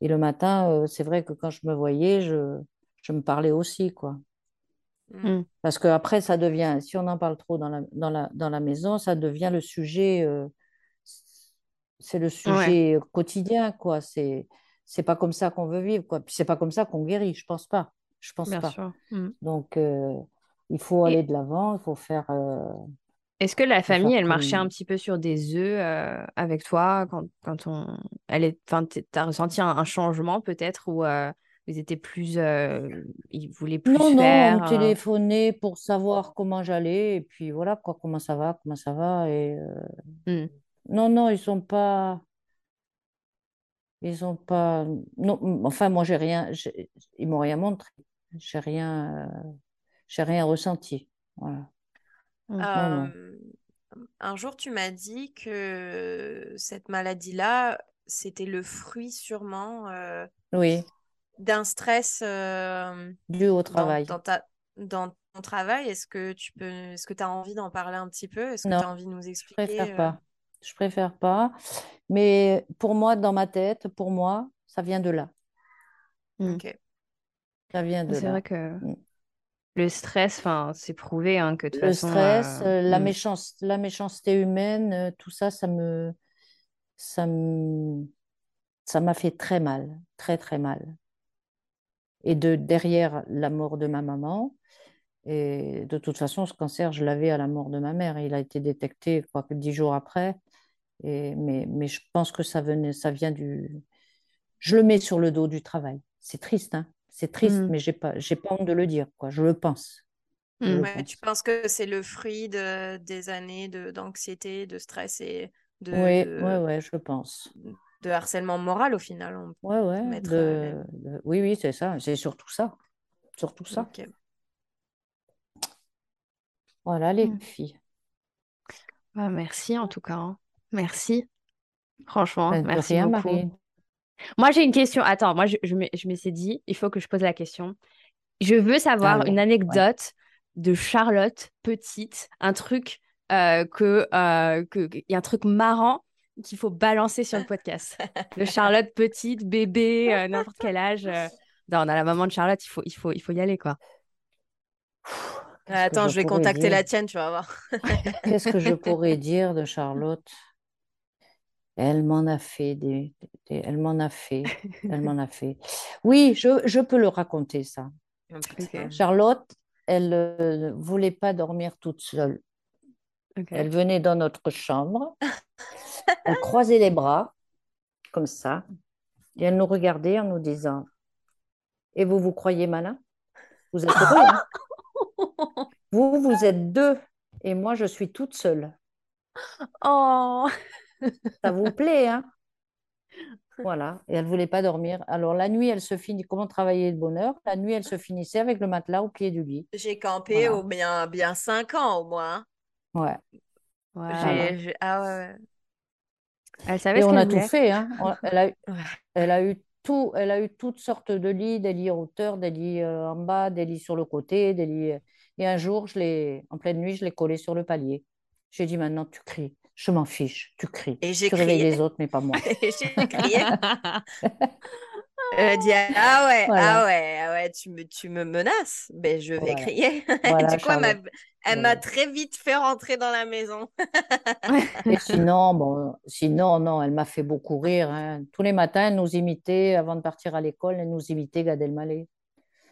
et le matin, euh, c'est vrai que quand je me voyais, je, je me parlais aussi quoi. Mm. Mm. Parce que après, ça devient, si on en parle trop dans la, dans la, dans la maison, ça devient le sujet, euh, c'est le Ouais, sujet quotidien, quoi. C'est, c'est pas comme ça qu'on veut vivre, quoi. Puis c'est pas comme ça qu'on guérit, je pense pas. Je pense bien pas. sûr. Mm. Donc, euh, il faut aller Et de l'avant, il faut faire, euh, est-ce que la famille, elle marchait un petit peu sur des œufs euh, avec toi quand, quand on... Elle est... enfin, t'as ressenti un, un changement peut-être ou euh, ils étaient plus... Ils voulaient plus Non, non, on me faire téléphonait pour savoir comment j'allais, et puis voilà, quoi, comment ça va, comment ça va. Et euh, mm. non, non, ils sont pas. Ils ont pas. Non, enfin, moi, j'ai rien. Ils m'ont rien montré. J'ai rien. J'ai rien ressenti. Voilà. Mm. Non. Euh, un jour, tu m'as dit que cette maladie-là, c'était le fruit sûrement euh, Oui, d'un stress euh, dû au dans, travail. dans ta, dans ton travail. Est-ce que tu peux, est-ce que tu as envie d'en parler un petit peu? Est-ce que tu as envie de nous je expliquer? préfère euh, pas. Je préfère pas. Mais pour moi, dans ma tête, pour moi, ça vient de là. Mm. Ok. Ça vient de C'est vrai là. que Mm. Le stress, enfin, c'est prouvé hein, que de toute Le façon... stress, euh, euh, la mm. méchance, la méchanceté humaine, euh, tout ça, ça me, ça me, ça m'a fait très mal, très très mal. Et de derrière la mort de ma maman, et de toute façon, ce cancer, je l'avais à la mort de ma mère. Il a été détecté, je crois que dix jours après. Et, mais, mais je pense que ça venait, ça vient du. Je le mets sur le dos du travail. C'est triste, hein. C'est triste, Mm. mais j'ai pas, j'ai pas honte de le dire, quoi. Je le pense. Je Mm. le Ouais, tu pense. penses que c'est le fruit de, des années de, d'anxiété, de stress et de, Oui, ouais, de, ouais, je pense. de harcèlement moral au final. On Ouais, peut ouais. mettre euh, De, Oui, oui, c'est ça. C'est surtout ça. Surtout les- ça. Voilà, les Mm. filles. Bah, merci en tout cas. hein. Merci. Franchement, Ben, merci rien, beaucoup. Marie. Moi, j'ai une question. Attends, moi, je, je me, je m'étais dit, il faut que je pose la question. Je veux savoir une ouais. anecdote de Charlotte, petite, un truc euh, que, euh, que, il y a un truc marrant qu'il faut balancer sur le podcast. De Charlotte, petite, bébé, euh, n'importe quel âge. euh. Non, on a la maman de Charlotte, il faut, il faut, il faut y aller, quoi. Attends, je je vais contacter la tienne, tu vas voir. Qu'est-ce que je pourrais dire de Charlotte? Elle m'en a fait des, des- elle m'en a fait, elle m'en a fait. Oui, je, je peux le raconter ça. Putain. Ok, Charlotte, elle ne voulait pas dormir toute seule. Elle venait dans notre chambre Elle croisait les bras, comme ça, et elle nous regardait en nous disant Et vous, vous croyez malin? Vous êtes heureux, hein? Vous, vous êtes deux, et moi, je suis toute seule. Oh Ça vous plaît, hein? Voilà, et elle ne voulait pas dormir. Alors la nuit, elle se finit, comment travailler de bonne heure La nuit, elle se finissait avec le matelas au pied du lit. J'ai campé Voilà. au bien, bien 5 ans au moins. Ouais. Voilà. J'ai- j'ai- Ah ouais. Elle savait Et ce on qu'elle a tout fait, hein. On- Elle a, eu- Ouais. elle a eu tout, elle a eu toutes sortes de lits, des lits en hauteur, des lits euh, en bas, des lits sur le côté, des lits. Et un jour, je l'ai, en pleine nuit, je l'ai collé sur le palier. J'ai dit maintenant, tu cries. Je m'en fiche, tu cries. Et j'ai Tu réveilles crié. les autres, mais pas moi. Et j'ai crié. A dit Ah ouais, Voilà. ah ouais, ah ouais, tu me, tu me menaces. Ben, je vais Voilà. crier. Voilà, du coup, elle m'a, elle très vite fait rentrer dans la maison. Et sinon, bon, sinon, non, elle m'a fait beaucoup rire. hein. Tous les matins, elle nous imitait, avant de partir à l'école, elle nous imitait Gad Elmaleh.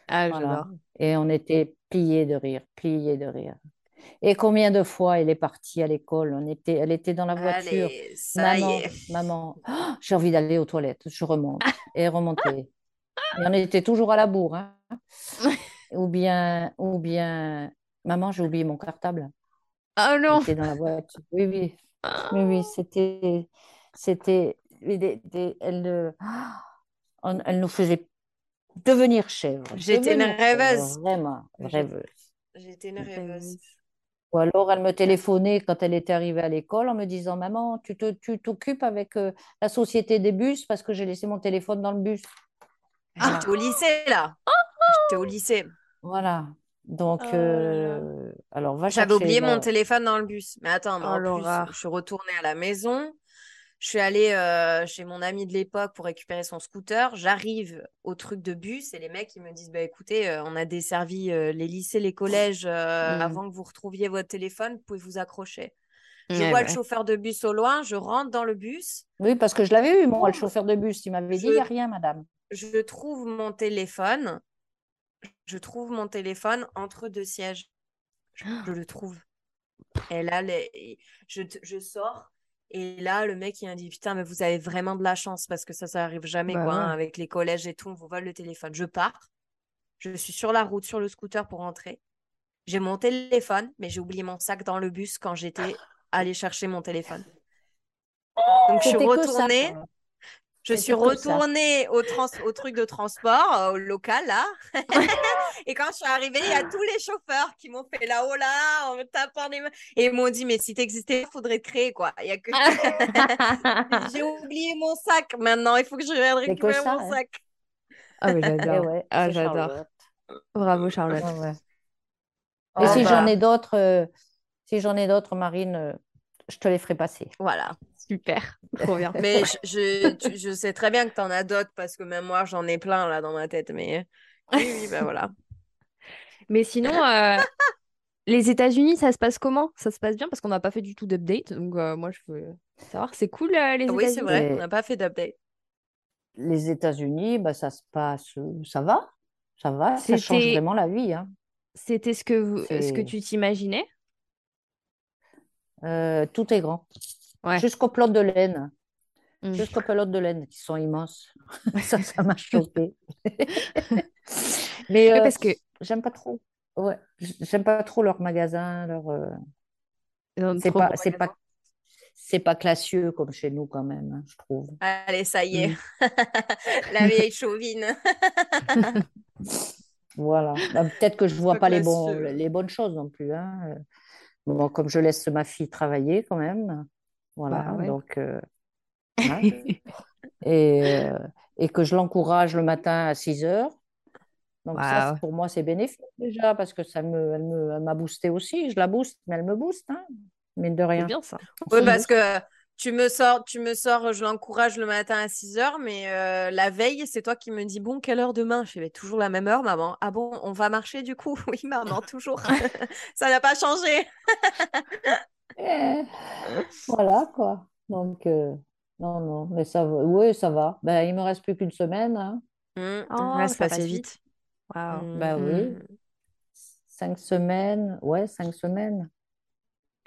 Ah. Et on était pliés de rire, pliés de rire. Et combien de fois elle est partie à l'école? On était, elle était dans la voiture. Allez, ça y Maman, est. maman, oh, j'ai envie d'aller aux toilettes. Je remonte. Et remontait. Et on était toujours à la bourre. hein. Ou bien, ou bien, maman, j'ai oublié mon cartable. Oh Elle non était dans la voiture. Oui, oui. Oui, oui, c'était, c'était, mais des- des- elle, on- elle nous faisait devenir chèvres. J'étais une rêveuse. Vraiment, rêveuse. J'étais une rêveuse. Ou alors elle me téléphonait quand elle était arrivée à l'école en me disant, Maman, tu te, tu t'occupes avec euh, la société des bus parce que j'ai laissé mon téléphone dans le bus. J'étais au lycée, là. J'étais au lycée. Voilà. Donc, Oh euh, alors va J'avais oublié mon téléphone dans le bus. Mais attends, mais Oh, en plus, l'horreur. je suis retournée à la maison. Je suis allée euh, chez mon ami de l'époque pour récupérer son scooter. J'arrive au truc de bus et les mecs ils me disent bah écoutez, euh, on a desservi euh, les lycées, les collèges euh, Mm. avant que vous retrouviez votre téléphone, vous pouvez vous accrocher? Je vois ouais. le chauffeur de bus au loin, je rentre dans le bus, Oui, parce que je l'avais eu, moi, le chauffeur de bus. Il m'avait dit, il n'y a rien, madame. je trouve mon téléphone, je trouve mon téléphone entre deux sièges. Je, je le trouve. Et là, les- je, je sors. Et là, le mec, il m'a dit Putain, mais vous avez vraiment de la chance parce que ça, ça arrive jamais, Bah quoi, hein, avec les collèges et tout. On vous vole le téléphone. Je pars. Je suis sur la route, sur le scooter pour rentrer. J'ai mon téléphone, mais j'ai oublié mon sac dans le bus quand j'étais allée chercher mon téléphone. Donc, je suis retournée. Je suis retournée au, trans- au truc de transport, euh, au local, là. et quand je suis arrivée, il y a tous les chauffeurs qui m'ont fait là-haut, là, en me tapant les mains. Et ils m'ont dit, mais si t'existais, il faudrait te créer, quoi. Il y a que... J'ai oublié mon sac maintenant, il faut que je vienne récupérer ça, mon hein. sac. Ah, mais Eh j'adore. ouais, Ah, j'adore. Bravo, Charlotte. Ouais. Oh, Et si bah, j'en ai d'autres, euh, si j'en ai d'autres, Marine, euh, je te les ferai passer. Voilà. Super. Trop bien. Mais je, je, tu- je sais très bien que tu en as d'autres parce que même moi, j'en ai plein, là, dans ma tête. Mais oui, oui, bah voilà. Mais sinon, euh, les États-Unis, ça se passe comment? Ça se passe bien parce qu'on n'a pas fait du tout d'update. Donc, euh, moi, je veux savoir, c'est cool, euh, les Oui, c'est États-Unis? vrai, on n'a pas fait d'update. Les États-Unis, bah, ça se passe, euh, ça va, ça va, ça change C'était- vraiment la vie. hein. C'était ce que, vous- ce que tu t'imaginais? Euh, tout est grand, Ouais. jusqu'aux pelotes de laine, Mm. jusqu'aux pelotes de laine qui sont immenses. Ça, ça m'a choqué. Mais euh, parce que j'aime pas trop. Ouais, j'aime pas trop leur magasin, leur. euh, C'est trop pas, c'est magasins. pas, c'est pas classieux comme chez nous quand même, hein, je trouve. Allez, ça y est. Mm. La vieille chauvine. Voilà. Bah, peut-être que je vois Pas pas les bons, les bonnes choses non plus. hein. Bon, comme je laisse ma fille travailler quand même, voilà. Bah ouais. Donc, euh, et, euh, et que je l'encourage le matin à 6 heures. Donc ça, pour moi, c'est bénéfique déjà parce que ça me, elle m'a boosté aussi. Je la booste, mais elle me booste, hein, mine de C'est rien. bien ça. Oui, parce booste. que tu me sors, tu me sors, je l'encourage le matin à 6 heures, mais euh, la veille, c'est toi qui me dis, bon, quelle heure demain? Je fais, toujours la même heure, maman. Ah bon, on va marcher du coup? Oui, maman, toujours. Ça n'a pas changé. Eh, Voilà quoi. Donc, euh, non, non, mais ça va. Oui, ça va. Ben, il me reste plus qu'une semaine. hein. Mmh, Oh, ouais, ça passe vite. Mmh. Ben oui. Mm. Cinq semaines. Ouais, cinq semaines.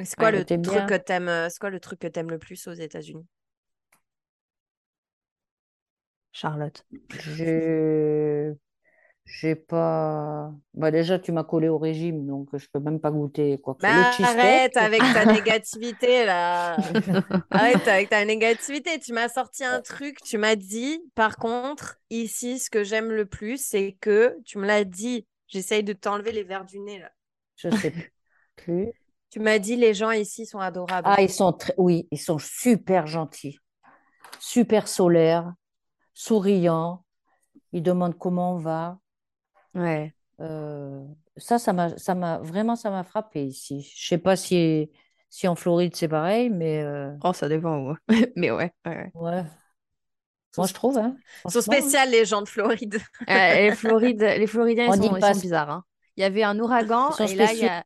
C'est quoi, Ouais, le truc bien. que t'aimes, euh, c'est quoi le truc que t'aimes le plus aux États-Unis? Charlotte. j'ai pas. Bah déjà, tu m'as collé au régime, donc je peux même pas goûter quoi que. Le cheesecake, arrête avec ta négativité là. Arrête avec ta négativité. Tu m'as sorti un truc, tu m'as dit, par contre, ici, ce que j'aime le plus, c'est que tu me l'as dit. J'essaye de t'enlever les verres du nez là. je sais plus. Tu m'as dit, les gens ici sont adorables. Ah, ils sont très... Oui, ils sont super gentils, super solaires, souriants. Ils demandent comment on va. Ouais. Euh, ça, ça m'a, ça m'a vraiment, ça m'a frappé ici. Je sais pas si, si en Floride c'est pareil, mais euh, Oh, ça dépend. Mais ouais, ouais, ouais. ouais. Moi, je trouve, hein, Ils sont spéciales, les gens de Floride. Euh, les, Florides, les Floridiens, On ils dit sont, ils pas- sont bizarres. hein. Il y avait un ouragan Ils sont et là, il y spéciaux. a...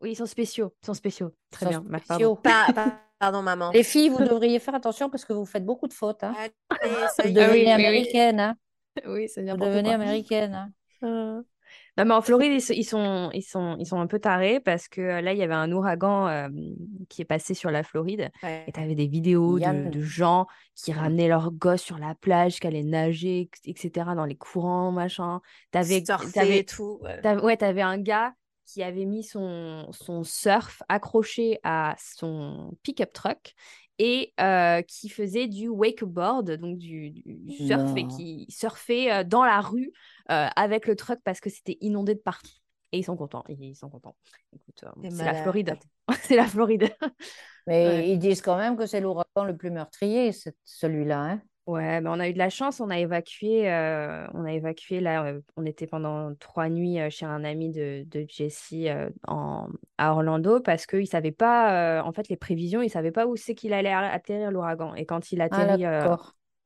Oui, ils sont spéciaux. Ils sont spéciaux. Très Ils bien. Bah, pardon. spéciaux. Pa- pa- Pardon, maman. Les filles, vous devriez faire attention parce que vous faites beaucoup de fautes. Hein. Allez, ça Vous y est. devenez oui, oui. américaine. Hein. Oui, c'est Vous n'importe devenez quoi. américaine. Hein. Euh, Non, mais en Floride, ils, sont, ils, sont, ils sont un peu tarés parce que euh, là, il y avait un ouragan euh, qui est passé sur la Floride Ouais. et tu avais des vidéos de, gens qui ramenaient leurs gosses sur la plage, qui allaient nager, etc., dans les courants, machin. T'avais- et tout. ouais. T'avais- ouais, t'avais un gars qui avait mis son, son surf accroché à son pick-up truck et euh, qui faisait du wakeboard, donc du, du surf, et qui surfait dans la rue euh, avec le truck parce que c'était inondé de partout. Et ils sont contents, ils sont contents. Écoute, euh, c'est la. Floride. c'est la Floride. Mais Ouais. ils disent quand même que c'est l'ouragan le plus meurtrier, celui-là. Hein. Ouais, mais on a eu de la chance, on a évacué, euh, on a évacué là, euh, on était pendant trois nuits euh, chez un ami de, de Jessie en, à Orlando parce qu'ils ne savaient pas, en fait, les prévisions, ils ne savaient pas où c'est qu'il allait atterrir l'ouragan. Et quand il Ah, atterrit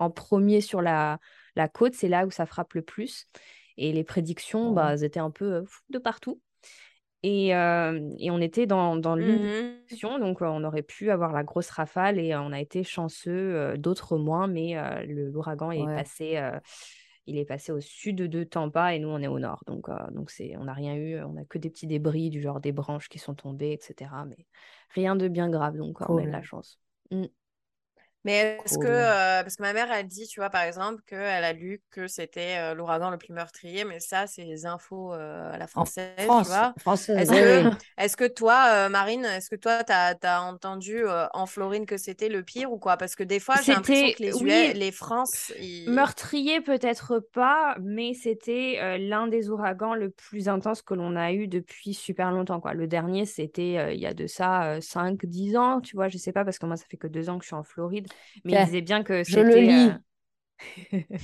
en premier sur la, la côte, c'est là où ça frappe le plus. Et les prédictions, Ouais. bah, elles étaient un peu de partout. Et, euh, et on était dans, dans directions, donc euh, on aurait pu avoir la grosse rafale et euh, on a été chanceux, d'autres moins, mais l'ouragan est passé, il est passé au sud de Tampa et nous on est au nord, donc, donc c'est, on n'a rien eu, on n'a que des petits débris du genre des branches qui sont tombées, etc. Mais rien de bien grave, donc on a de la chance. Mais est-ce que, Cool. euh, parce que ma mère, elle dit, tu vois, par exemple, qu'elle a lu que c'était euh, l'ouragan le plus meurtrier, mais ça, c'est les infos euh, à la française, tu France, vois. française, Est-ce oui, que, est-ce que toi, euh, Marine, est-ce que toi, tu as, entendu euh, en Floride que c'était le pire ou quoi? Parce que des fois, j'ai l'impression C'était, que les, oui, US les France, ils... Meurtrier, peut-être pas, mais c'était euh, l'un des ouragans le plus intense que l'on a eu depuis super longtemps, quoi. Le dernier, c'était euh, il y a de ça 5-10 ans, tu vois, je sais pas, parce que moi, ça fait que deux ans que je suis en Floride, mais il disait bien que je le lis. euh,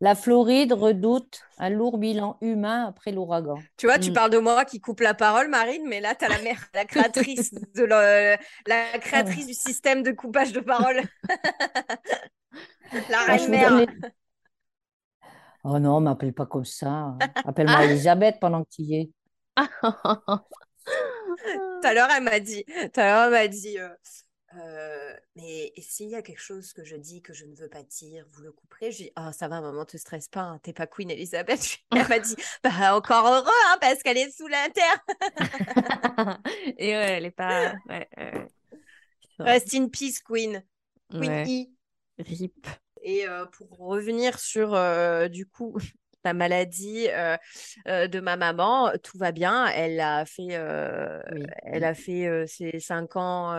La Floride redoute un lourd bilan humain après l'ouragan. Tu vois, tu Mm. parles de moi qui coupe la parole, Marine, mais là, tu as la mère, la créatrice, de le- la créatrice du système de coupage de parole. la Ah, reine mère. les- Oh non, m'appelle pas comme ça. Appelle-moi Elisabeth pendant que tu y es. Tout à l'heure, elle m'a dit, tout à l'heure, elle m'a dit, euh, euh, mais s'il y a quelque chose que je dis que je ne veux pas dire, vous le couperez. Je dis, oh, ça va, maman, te stresse pas, hein, t'es pas Queen Elizabeth. Elle m'a dit, bah encore heureux, hein, parce qu'elle est sous la terre. Et ouais, elle est pas... ouais. Rest in peace, Queen. Queen Ouais, E. rip. Et euh, pour revenir sur, euh, du coup, la maladie euh, euh, de ma maman, tout va bien. Elle a fait, euh, Oui. elle a fait ses cinq ans.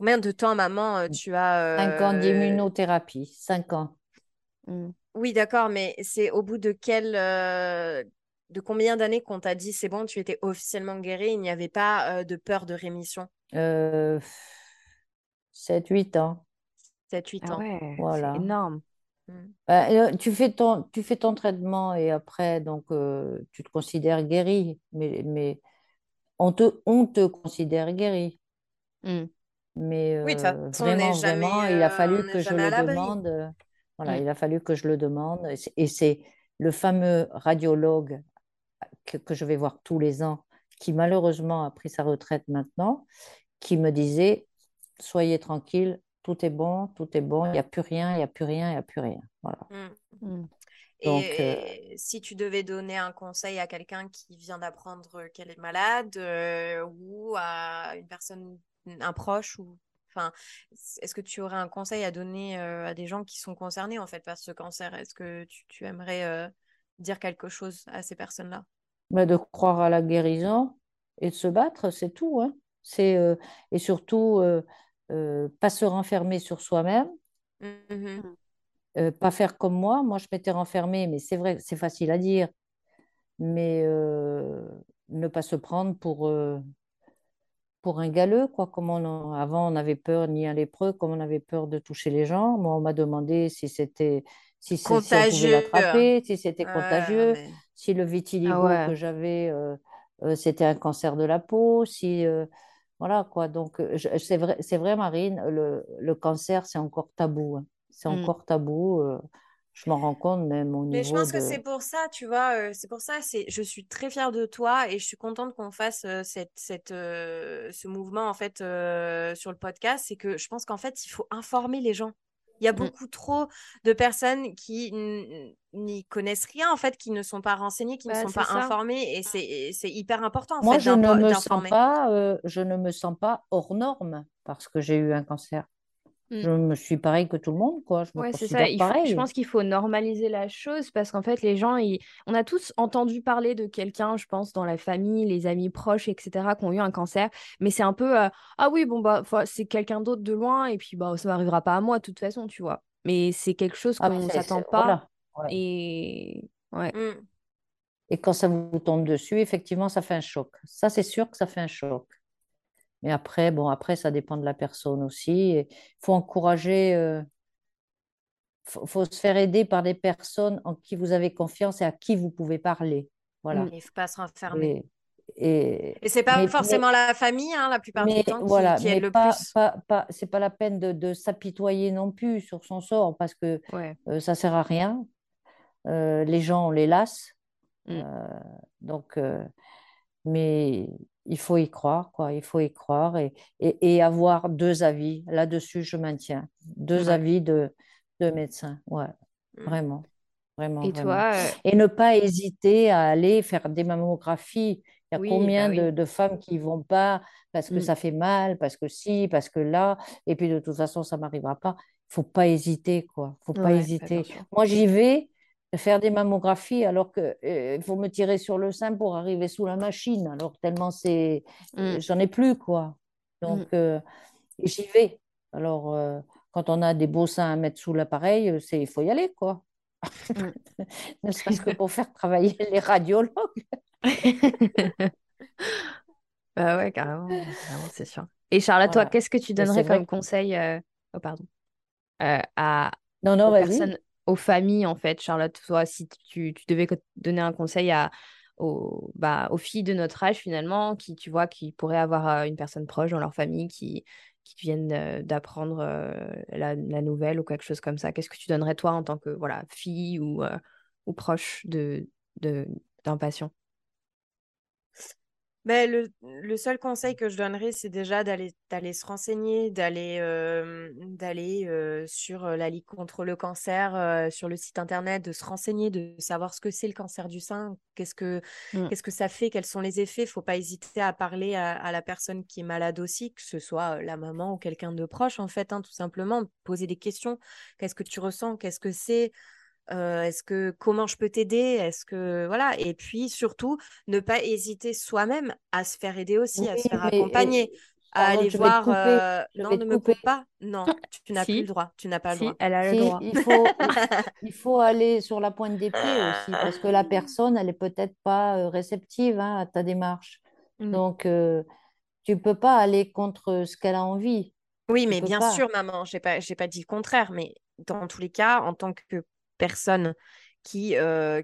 Combien de temps, maman, euh, tu as Cinq ans euh, d'immunothérapie. Cinq ans. Mm. Oui, d'accord, mais c'est au bout de quel, euh, de combien d'années qu'on t'a dit c'est bon, tu étais officiellement guérie, il n'y avait pas euh, de peur de rémission? Euh, 7-8 ans. 7-8 Ah ans. ouais, Voilà. c'est énorme. Mm. Ben, euh, tu fais ton, tu fais ton traitement et après, donc, euh, tu te considères guéri. Mais, mais on te, on te considère guéri. Mm. Mais Oui, euh, vraiment, jamais, vraiment, il a euh, fallu n'est que je le demande. euh, Voilà, Mm. il a fallu que je le demande. Et c'est- le fameux radiologue que, que je vais voir tous les ans, qui malheureusement a pris sa retraite maintenant, qui me disait, soyez tranquille, tout est bon, tout est bon, il n'y a plus rien, il n'y a plus rien, il n'y a plus rien. Voilà. Mm. Mm. Donc, Et si tu devais donner un conseil à quelqu'un qui vient d'apprendre qu'elle est malade euh, ou à une personne un proche ou enfin est-ce que tu aurais un conseil à donner à des gens qui sont concernés en fait par ce cancer? Est-ce que tu, aimerais dire quelque chose à ces personnes-là? Bah, De croire à la guérison et de se battre, c'est tout. Hein. C'est et surtout pas se renfermer sur soi-même. Mmh pas faire comme moi. Moi, je m'étais renfermée, mais c'est vrai, c'est facile à dire. Mais ne pas se prendre pour, pour un galeux, quoi. Comme avant, on avait peur ni un lépreux, comme on avait peur de toucher les gens. Moi, on m'a demandé si c'était si, si on pouvait l'attraper, si c'était contagieux, si le vitiligo ah que j'avais, c'était un cancer de la peau, si voilà quoi. Donc c'est vrai, c'est vrai, Marine, le, le cancer, c'est encore tabou. Hein. C'est mmh. encore tabou. Je m'en rends compte même au niveau. Mais je pense que c'est pour ça, tu vois, euh, c'est pour ça, c'est, je suis très fière de toi et je suis contente qu'on fasse euh, cette, cette, ce mouvement en fait sur le podcast. C'est que je pense qu'en fait, il faut informer les gens. Il y a mmh. beaucoup trop de personnes qui n'y connaissent rien, en fait, qui ne sont pas renseignées, qui ne bah, sont pas informées. Et c'est hyper important, en Moi, fait, je ne, me sens pas, je ne me sens pas hors norme parce que j'ai eu un cancer. Je mmh. me suis pareil que tout le monde, quoi. Je ouais, c'est ça. je pense qu'il faut normaliser la chose parce qu'en fait, les gens, on a tous entendu parler de quelqu'un, je pense, dans la famille, les amis proches, etc., qui ont eu un cancer. Mais c'est un peu, euh, ah oui, bon, bah, c'est quelqu'un d'autre de loin et puis, bah, ça n'arrivera pas à moi, de toute façon, tu vois. Mais c'est quelque chose ah, qu'on ne s'attend pas. Et ouais. Mmh. Et quand ça vous tombe dessus, effectivement, ça fait un choc. Ça, c'est sûr que ça fait un choc. Mais après, bon, après, ça dépend de la personne aussi. Il faut encourager, il euh, faut, se faire aider par des personnes en qui vous avez confiance et à qui vous pouvez parler. Voilà. Il ne faut pas se renfermer. Et, et, c'est pas forcément la famille, hein, la plupart du temps, qui, voilà, qui est le pas, plus. Pas, pas, c'est pas la peine de, de s'apitoyer non plus sur son sort parce que ça euh, ça sert à rien. Euh, les gens, on les lasse. Mm. donc, mais il faut y croire, quoi. Il faut y croire et, et, avoir deux avis. Là-dessus, je maintiens. Deux avis de, de médecins. Ouais, mmh. vraiment. Vraiment, et toi euh, Et ne pas hésiter à aller faire des mammographies. Il y a combien bah de, femmes qui ne vont pas parce que mmh. ça fait mal, parce que si, parce que là, et puis de toute façon, ça ne m'arrivera pas. Il ne faut pas hésiter, quoi. Il ne faut pas hésiter. Moi, j'y vais, faire des mammographies alors qu'il euh, faut me tirer sur le sein pour arriver sous la machine. Alors tellement c'est, mm. j'en ai plus quoi. Donc mm. euh, j'y vais. Alors euh, quand on a des beaux seins à mettre sous l'appareil, c'est il faut y aller quoi. Mm. ne serait-ce que pour faire travailler les radiologues. bah ouais carrément, c'est sûr. Et Charlotte, toi, qu'est-ce que tu donnerais comme conseil oh, pardon, à non, non, personnes aux familles, en fait, Charlotte, toi, si tu, devais donner un conseil bah, aux filles de notre âge, finalement, qui, tu vois, qui pourraient avoir euh, une personne proche dans leur famille qui, qui viennent euh, d'apprendre euh, la, nouvelle ou quelque chose comme ça, qu'est-ce que tu donnerais, toi, en tant que voilà, fille ou, ou proche de, d'un patient? Ben, le, le, seul conseil que je donnerais, c'est déjà d'aller se renseigner, d'aller euh, d'aller euh, sur euh, la Ligue contre le cancer, sur le site internet, de se renseigner, de savoir ce que c'est le cancer du sein, qu'est-ce que mmh. qu'est-ce que ça fait, quels sont les effets. Il faut pas hésiter à parler à, la personne qui est malade aussi, que ce soit la maman ou quelqu'un de proche, en fait, hein, tout simplement, poser des questions. Qu'est-ce que tu ressens? Qu'est-ce que c'est? Euh, est-ce que comment je peux t'aider? Est-ce que voilà Et puis surtout, ne pas hésiter soi-même à se faire aider aussi, à se faire accompagner, à aller voir. Euh, non, ne me coupe pas. Non, tu, n'as plus le droit. Tu n'as pas le droit. Elle a le droit. Il faut, il faut aller sur la pointe des pieds aussi, parce que la personne, elle est peut-être pas euh, réceptive hein, à ta démarche. Mmh. Donc, tu peux pas aller contre ce qu'elle a envie. Oui, mais bien sûr, maman. J'ai pas, j'ai pas dit le contraire, mais dans tous les cas, en tant que personne qui, euh,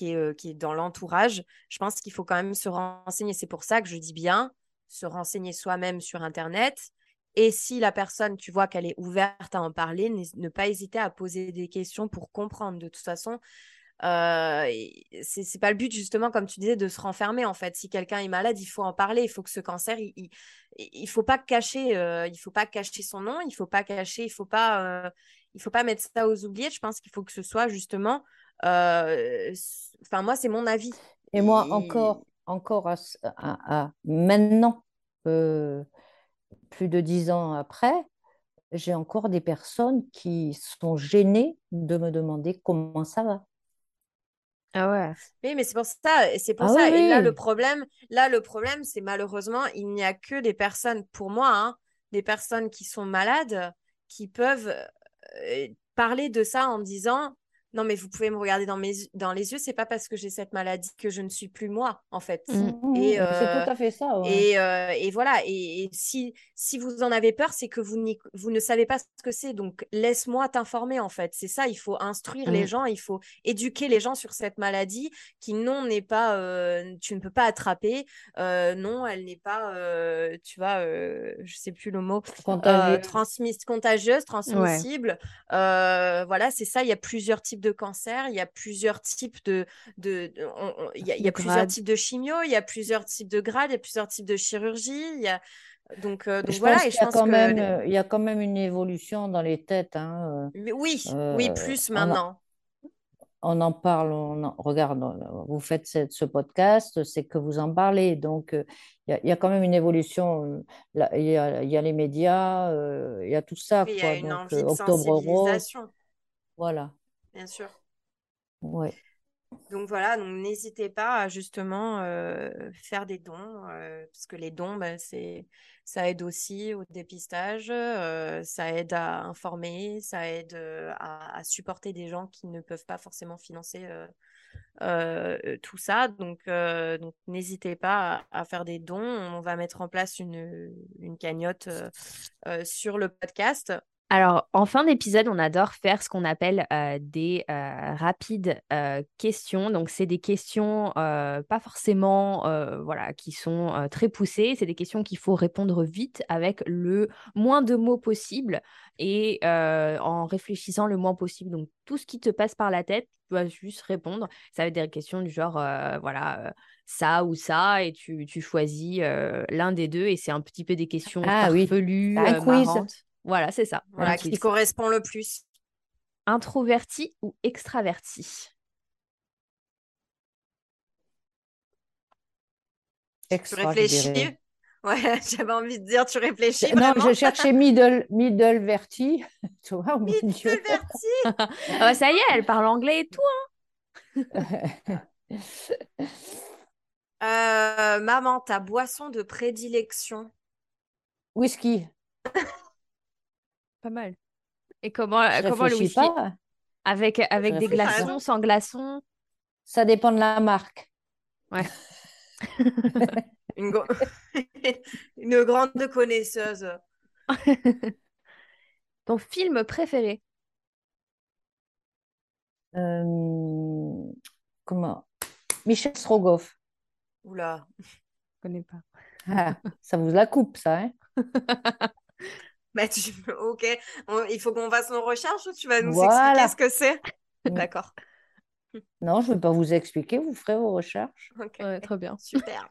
est, euh, est dans l'entourage, je pense qu'il faut quand même se renseigner. C'est pour ça que je dis bien se renseigner soi-même sur Internet. Et si la personne, tu vois qu'elle est ouverte à en parler, ne pas hésiter à poser des questions pour comprendre. De toute façon, euh, c'est pas le but justement comme tu disais de se renfermer en fait si quelqu'un est malade il faut en parler il faut que ce cancer il, il, faut pas cacher euh, il faut pas cacher son nom il faut pas cacher il faut pas il faut pas mettre ça aux oubliettes. Je pense qu'il faut que ce soit justement. Euh, enfin, moi, c'est mon avis. Et moi, encore, encore à, maintenant, euh, plus de dix ans après, j'ai encore des personnes qui sont gênées de me demander comment ça va. Ah ouais. Oui, mais c'est pour ça, et c'est pour Ah ça. oui, Et là, le problème, là, le problème, c'est malheureusement, il n'y a que des personnes, pour moi, hein, des personnes qui sont malades, qui peuvent euh, parler de ça en disant, non, mais vous pouvez me regarder dans mes, dans les yeux, c'est pas parce que j'ai cette maladie que je ne suis plus moi, en fait. Mm. Et, Mhm, euh, c'est tout à fait ça. ouais. Et, euh, et voilà, et, et si, si vous en avez peur, c'est que vous, n'y- vous ne savez pas ce que c'est. Donc, laisse-moi t'informer, en fait. C'est ça, il faut instruire les Mm. gens, il faut éduquer les gens sur cette maladie qui, non, n'est pas, euh, tu ne peux pas attraper. Euh, non, elle n'est pas, euh, tu vois, euh, je sais plus le mot, euh, transmise, contagieuse, transmissible. Euh, voilà, c'est ça. Il y a plusieurs types de cancers, il y a plusieurs types de, de, de- on- on- il y a, il y a De plusieurs types de chimio, il y a plusieurs types de grades, il y a plusieurs types de chirurgie. Il y a donc, euh, donc Je voilà. pense Et je y a pense quand que même, euh, il y a quand même une évolution dans les têtes. hein, Mais oui, euh, oui, euh, plus on maintenant. on en parle, on en- regarde, vous faites cette- ce podcast, c'est que vous en parlez. Donc, euh, il y, a- il y a quand même une évolution. euh, Il y a, il y a les médias, euh, il y a tout ça, il y a une Donc, envie euh, de Octobre Rose, sensibilisation, voilà. Bien sûr. Ouais. Donc voilà, donc n'hésitez pas à justement euh, faire des dons, euh, parce que les dons, ben, c'est, ça aide aussi au dépistage, euh, ça aide à informer, ça aide à, à supporter des gens qui ne peuvent pas forcément financer tout ça. Donc, donc n'hésitez pas à, à faire des dons. On va mettre en place une, une cagnotte sur le podcast. Alors, en fin d'épisode, on adore faire ce qu'on appelle euh, des euh, rapides euh, questions. Donc, c'est des questions pas forcément voilà, qui sont très poussées. C'est des questions qu'il faut répondre vite avec le moins de mots possible et en réfléchissant le moins possible. Donc, tout ce qui te passe par la tête, tu vas juste répondre. Ça va être des questions du genre, voilà, ça ou ça, et tu, tu choisis l'un des deux. Et c'est un petit peu des questions Ah farfelues, marrantes. Voilà, c'est ça. Voilà, qui correspond le plus. Introverti ou extraverti? Tu Extra, réfléchis? Ouais, j'avais envie de dire, tu réfléchis Non, vraiment. je cherchais middle, middle verti, tu vois, au milieu. Middleverti. Ah bah, Ça y est, elle parle anglais et tout. Euh, maman, ta boisson de prédilection? Whisky, Pas mal. Et comment, je comment le whisky pas. Avec, avec des glaçons, sans glaçons Ça dépend de la marque. Une, gro- Une grande connaisseuse. Ton film préféré? Euh, comment? Michel Strogoff. Oula. Je connais pas. Ah, ça vous la coupe, ça, hein? Bah, tu... Ok, On- il faut qu'on fasse nos recherches ou tu vas nous Voilà. expliquer ce que c'est? D'accord. Non, je ne vais pas vous expliquer, vous ferez vos recherches. Ok, Ouais, très bien. super.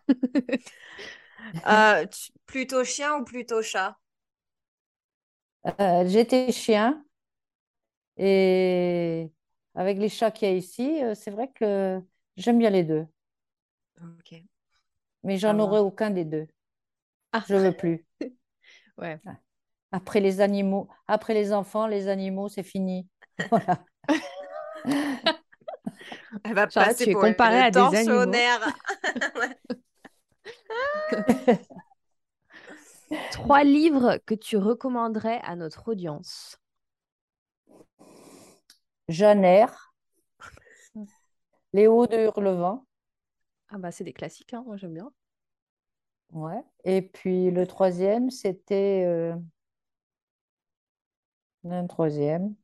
Euh, tu- Plutôt chien ou plutôt chat? Euh, j'étais chien et avec les chats qu'il y a ici, euh, c'est vrai que j'aime bien les deux, Ok. mais j'en va. aurai aucun des deux. Ah. Je veux plus. Ouais. Après les animaux, après les enfants, les animaux, c'est fini. Voilà. Elle va passer tu es pour comparée à des animaux. Trois livres que tu recommanderais à notre audience Jeanne Eyre, Léo de Hurlevent, Ah bah c'est des classiques, hein, moi j'aime bien. ouais. Et puis le troisième, c'était euh, un troisième.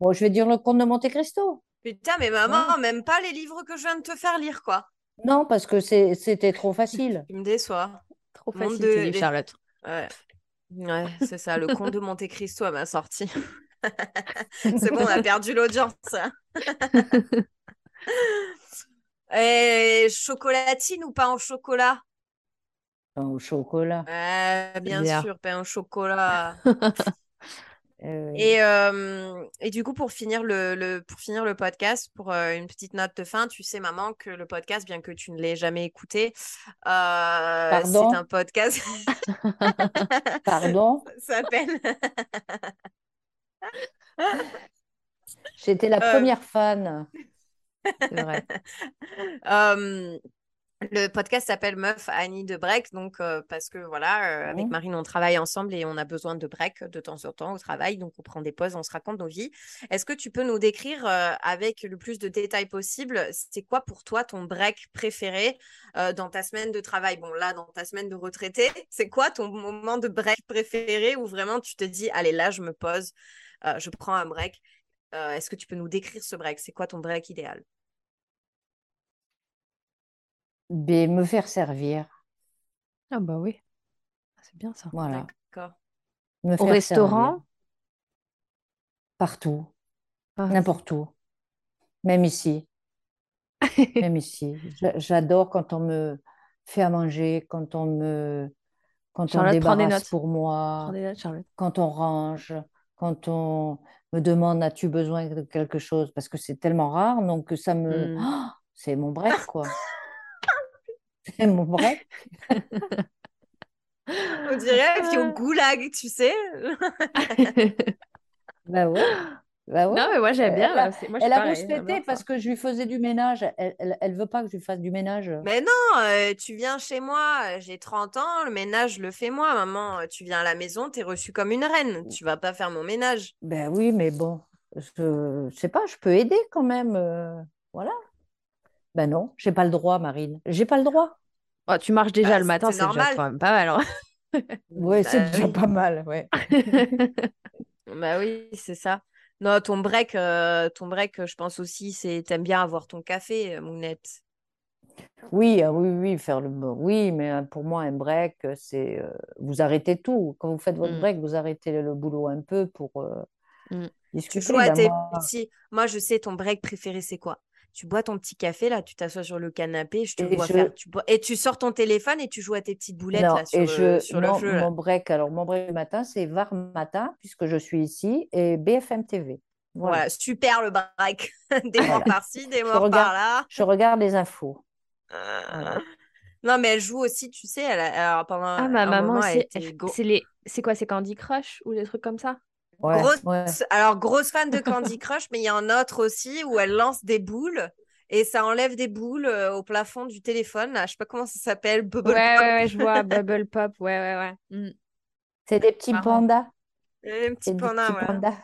Bon, je vais dire le Comte de Monte Cristo. Putain, mais maman, même pas les livres que je viens de te faire lire, quoi. Non, parce que c'est- c'était trop facile. Tu me déçois. Trop Monde facile, de- Charlotte. Ouais, ouais c'est ça, le comte de Monte Cristo à ma sortie. c'est bon, on a perdu l'audience. Et chocolatine ou pain au chocolat? Au chocolat. Bien. sûr, pain au chocolat. Euh, Et, euh, et du coup, pour finir le, le- pour finir le podcast, pour euh, une petite note de fin, tu sais, maman, que le podcast, bien que tu ne l'aies jamais écouté, c'est un podcast. Pardon, Ça s'appelle. j'étais la première fan. C'est vrai. Le podcast s'appelle Meuf Annie de break, donc euh, parce que voilà, euh, avec. Marine, on travaille ensemble et on a besoin de break de temps en temps au travail, donc on prend des pauses, on se raconte nos vies. Est-ce que tu peux nous décrire euh, avec le plus de détails possible, c'est quoi pour toi ton break préféré dans ta semaine de travail? Bon, là, dans ta semaine de retraité, c'est quoi ton moment de break préféré où vraiment tu te dis, allez, là, je me pose, je prends un break? Est-ce que tu peux nous décrire ce break? C'est quoi ton break idéal? Mais me faire servir, Ah bah oui. Ah, C'est bien ça. voilà. D'accord. Me Au faire restaurant? Servir. Partout, Ah. n'importe où, même ici, même ici. J'a- J'adore quand on me fait à manger, quand on me, quand on Charlotte, débarrasse notes. pour moi, notes, quand on range, quand on me demande as-tu besoin de quelque chose, parce que c'est tellement rare, donc ça me, Mm. Oh, c'est mon break quoi. C'est mon break. On dirait qu'il est au goulag, tu sais. Bah ouais, bah ouais. Non, mais moi j'aime bien. Elle a- là, c'est- moi, je suis Elle a pareil, péter ça. parce que je lui faisais du ménage. Elle, elle, elle veut pas que je lui fasse du ménage. Mais non, euh, tu viens chez moi, euh, j'ai 30 ans, le ménage, je le fais moi. Maman, euh, tu viens à la maison, t'es reçue comme une reine. Tu vas pas faire mon ménage. Ben oui, mais bon, je, je sais pas, je peux aider quand même. euh, voilà. Ben non, j'ai pas le droit, Marine. J'ai pas le droit. Oh, tu marches déjà Bah, le matin, c'est déjà quand même pas mal. hein. Ouais, c'est Bah déjà oui. pas mal, ouais. Bah oui, c'est ça. Non, ton break, euh, ton break, euh, je pense aussi, c'est t'aimes bien avoir ton café, euh, Mounette. Oui, ah oui, oui, faire le oui, mais euh, pour moi, un break, euh, c'est euh, vous arrêtez tout. Quand vous faites votre Mm. break, vous arrêtez le boulot un peu pour euh, Mm. Discuter. Ben tes moi, petits. Moi, je sais, ton break préféré, c'est quoi? Tu bois ton petit café, là, tu t'assois sur le canapé, je te Et vois je- faire. Tu bois... Et tu sors ton téléphone et tu joues à tes petites boulettes, non, là, sur, et le, je, sur le non, jeu, là. mon break, alors mon break du matin, c'est VAR matin, puisque je suis ici, et BFM TV. Voilà. Voilà, super le break. Des morts par-ci, des morts regarde- par là. Je regarde les infos. Voilà. Non, mais elle joue aussi, tu sais, elle a- alors, pendant Ah, ma un maman C'est les... c'est quoi? C'est Candy Crush ou des trucs comme ça? Ouais, grosse, ouais. alors grosse fan de Candy Crush, mais il y a un autre aussi où elle lance des boules et ça enlève des boules euh, au plafond du téléphone. Là, je sais pas comment ça s'appelle, Bubble Ouais, Pop. ouais, ouais, je vois. Bubble Pop. Ouais, ouais, ouais. Mm. C'est des petits Marrant. pandas. Un petit C'est des panda, petits ouais. pandas.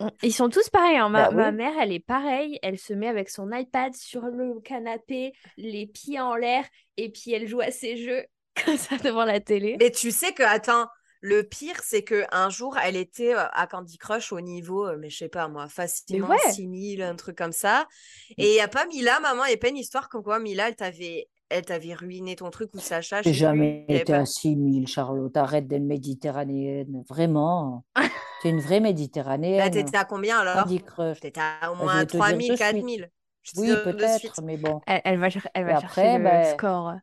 On- Ils sont tous pareils. hein. Ma, Bah ma oui. mère, elle est pareille. Elle se met avec son iPad sur le canapé, les pieds en l'air, et puis elle joue à ses jeux comme ça devant la télé. Mais tu sais que, attends, le pire, c'est que un jour, elle était à Candy Crush au niveau, mais je sais pas moi, facilement ouais. 6000, un truc comme ça. Et il n'y a pas Mila, maman, il n'y a pas une histoire comme quoi Mila, elle t'avait, elle t'avait ruiné ton truc ou Sacha, je J'ai jamais plus. Été pas- à 6000, Charlotte. Arrête d'être méditerranéenne. Vraiment. Tu es une vraie Bah, méditerranéenne. t'étais à combien alors? Candy Crush. T'étais à au moins vais te dire 3000, de suite. 4000. Je te Oui, peut-être, mais bon. Elle, elle va, elle Et va après, chercher le ben, score.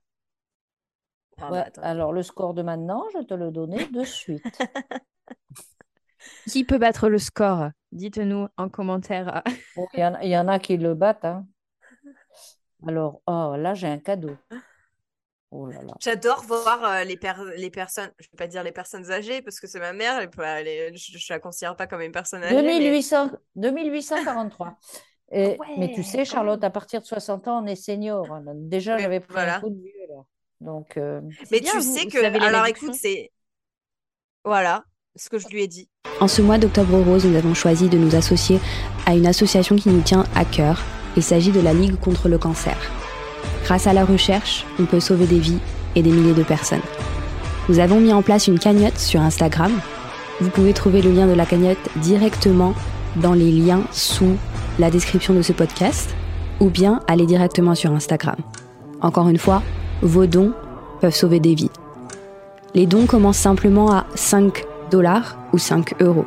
Ah, Ouais, bah, alors, le score de maintenant, je te le donnais de suite. Qui peut battre le score? Dites-nous en commentaire. Bon, Il y en, il y en a qui le battent. hein. Alors, oh, là, j'ai un cadeau. Oh là là. J'adore voir euh, les, per- les personnes, je vais pas dire les personnes âgées parce que c'est ma mère, elle peut, je, je la considère pas comme une personne âgée. mais- 2800, 2843. Et, mais tu sais, Charlotte, à partir de 60 ans, on est senior. hein. Déjà, Oui, j'avais pris voilà. un coup de vieux. Donc, euh, Mais bien, tu vous- sais vous que, alors écoute, c'est. Voilà ce que je lui ai dit. En ce mois d'octobre rose, nous avons choisi de nous associer à une association qui nous tient à cœur. Il s'agit de la Ligue contre le cancer. Grâce à la recherche, on peut sauver des vies et des milliers de personnes. Nous avons mis en place une cagnotte sur Instagram. Vous pouvez trouver le lien de la cagnotte directement dans les liens sous la description de ce podcast ou bien aller directement sur Instagram. Encore une fois, vos dons peuvent sauver des vies. Les dons commencent simplement à 5 dollars ou 5 euros.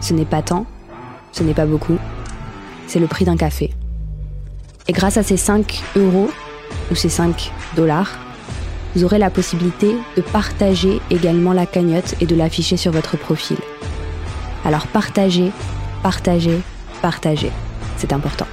Ce n'est pas tant, ce n'est pas beaucoup, c'est le prix d'un café. Et grâce à ces 5 euros ou ces 5 dollars, vous aurez la possibilité de partager également la cagnotte et de l'afficher sur votre profil. Alors partagez, partagez, partagez. C'est important.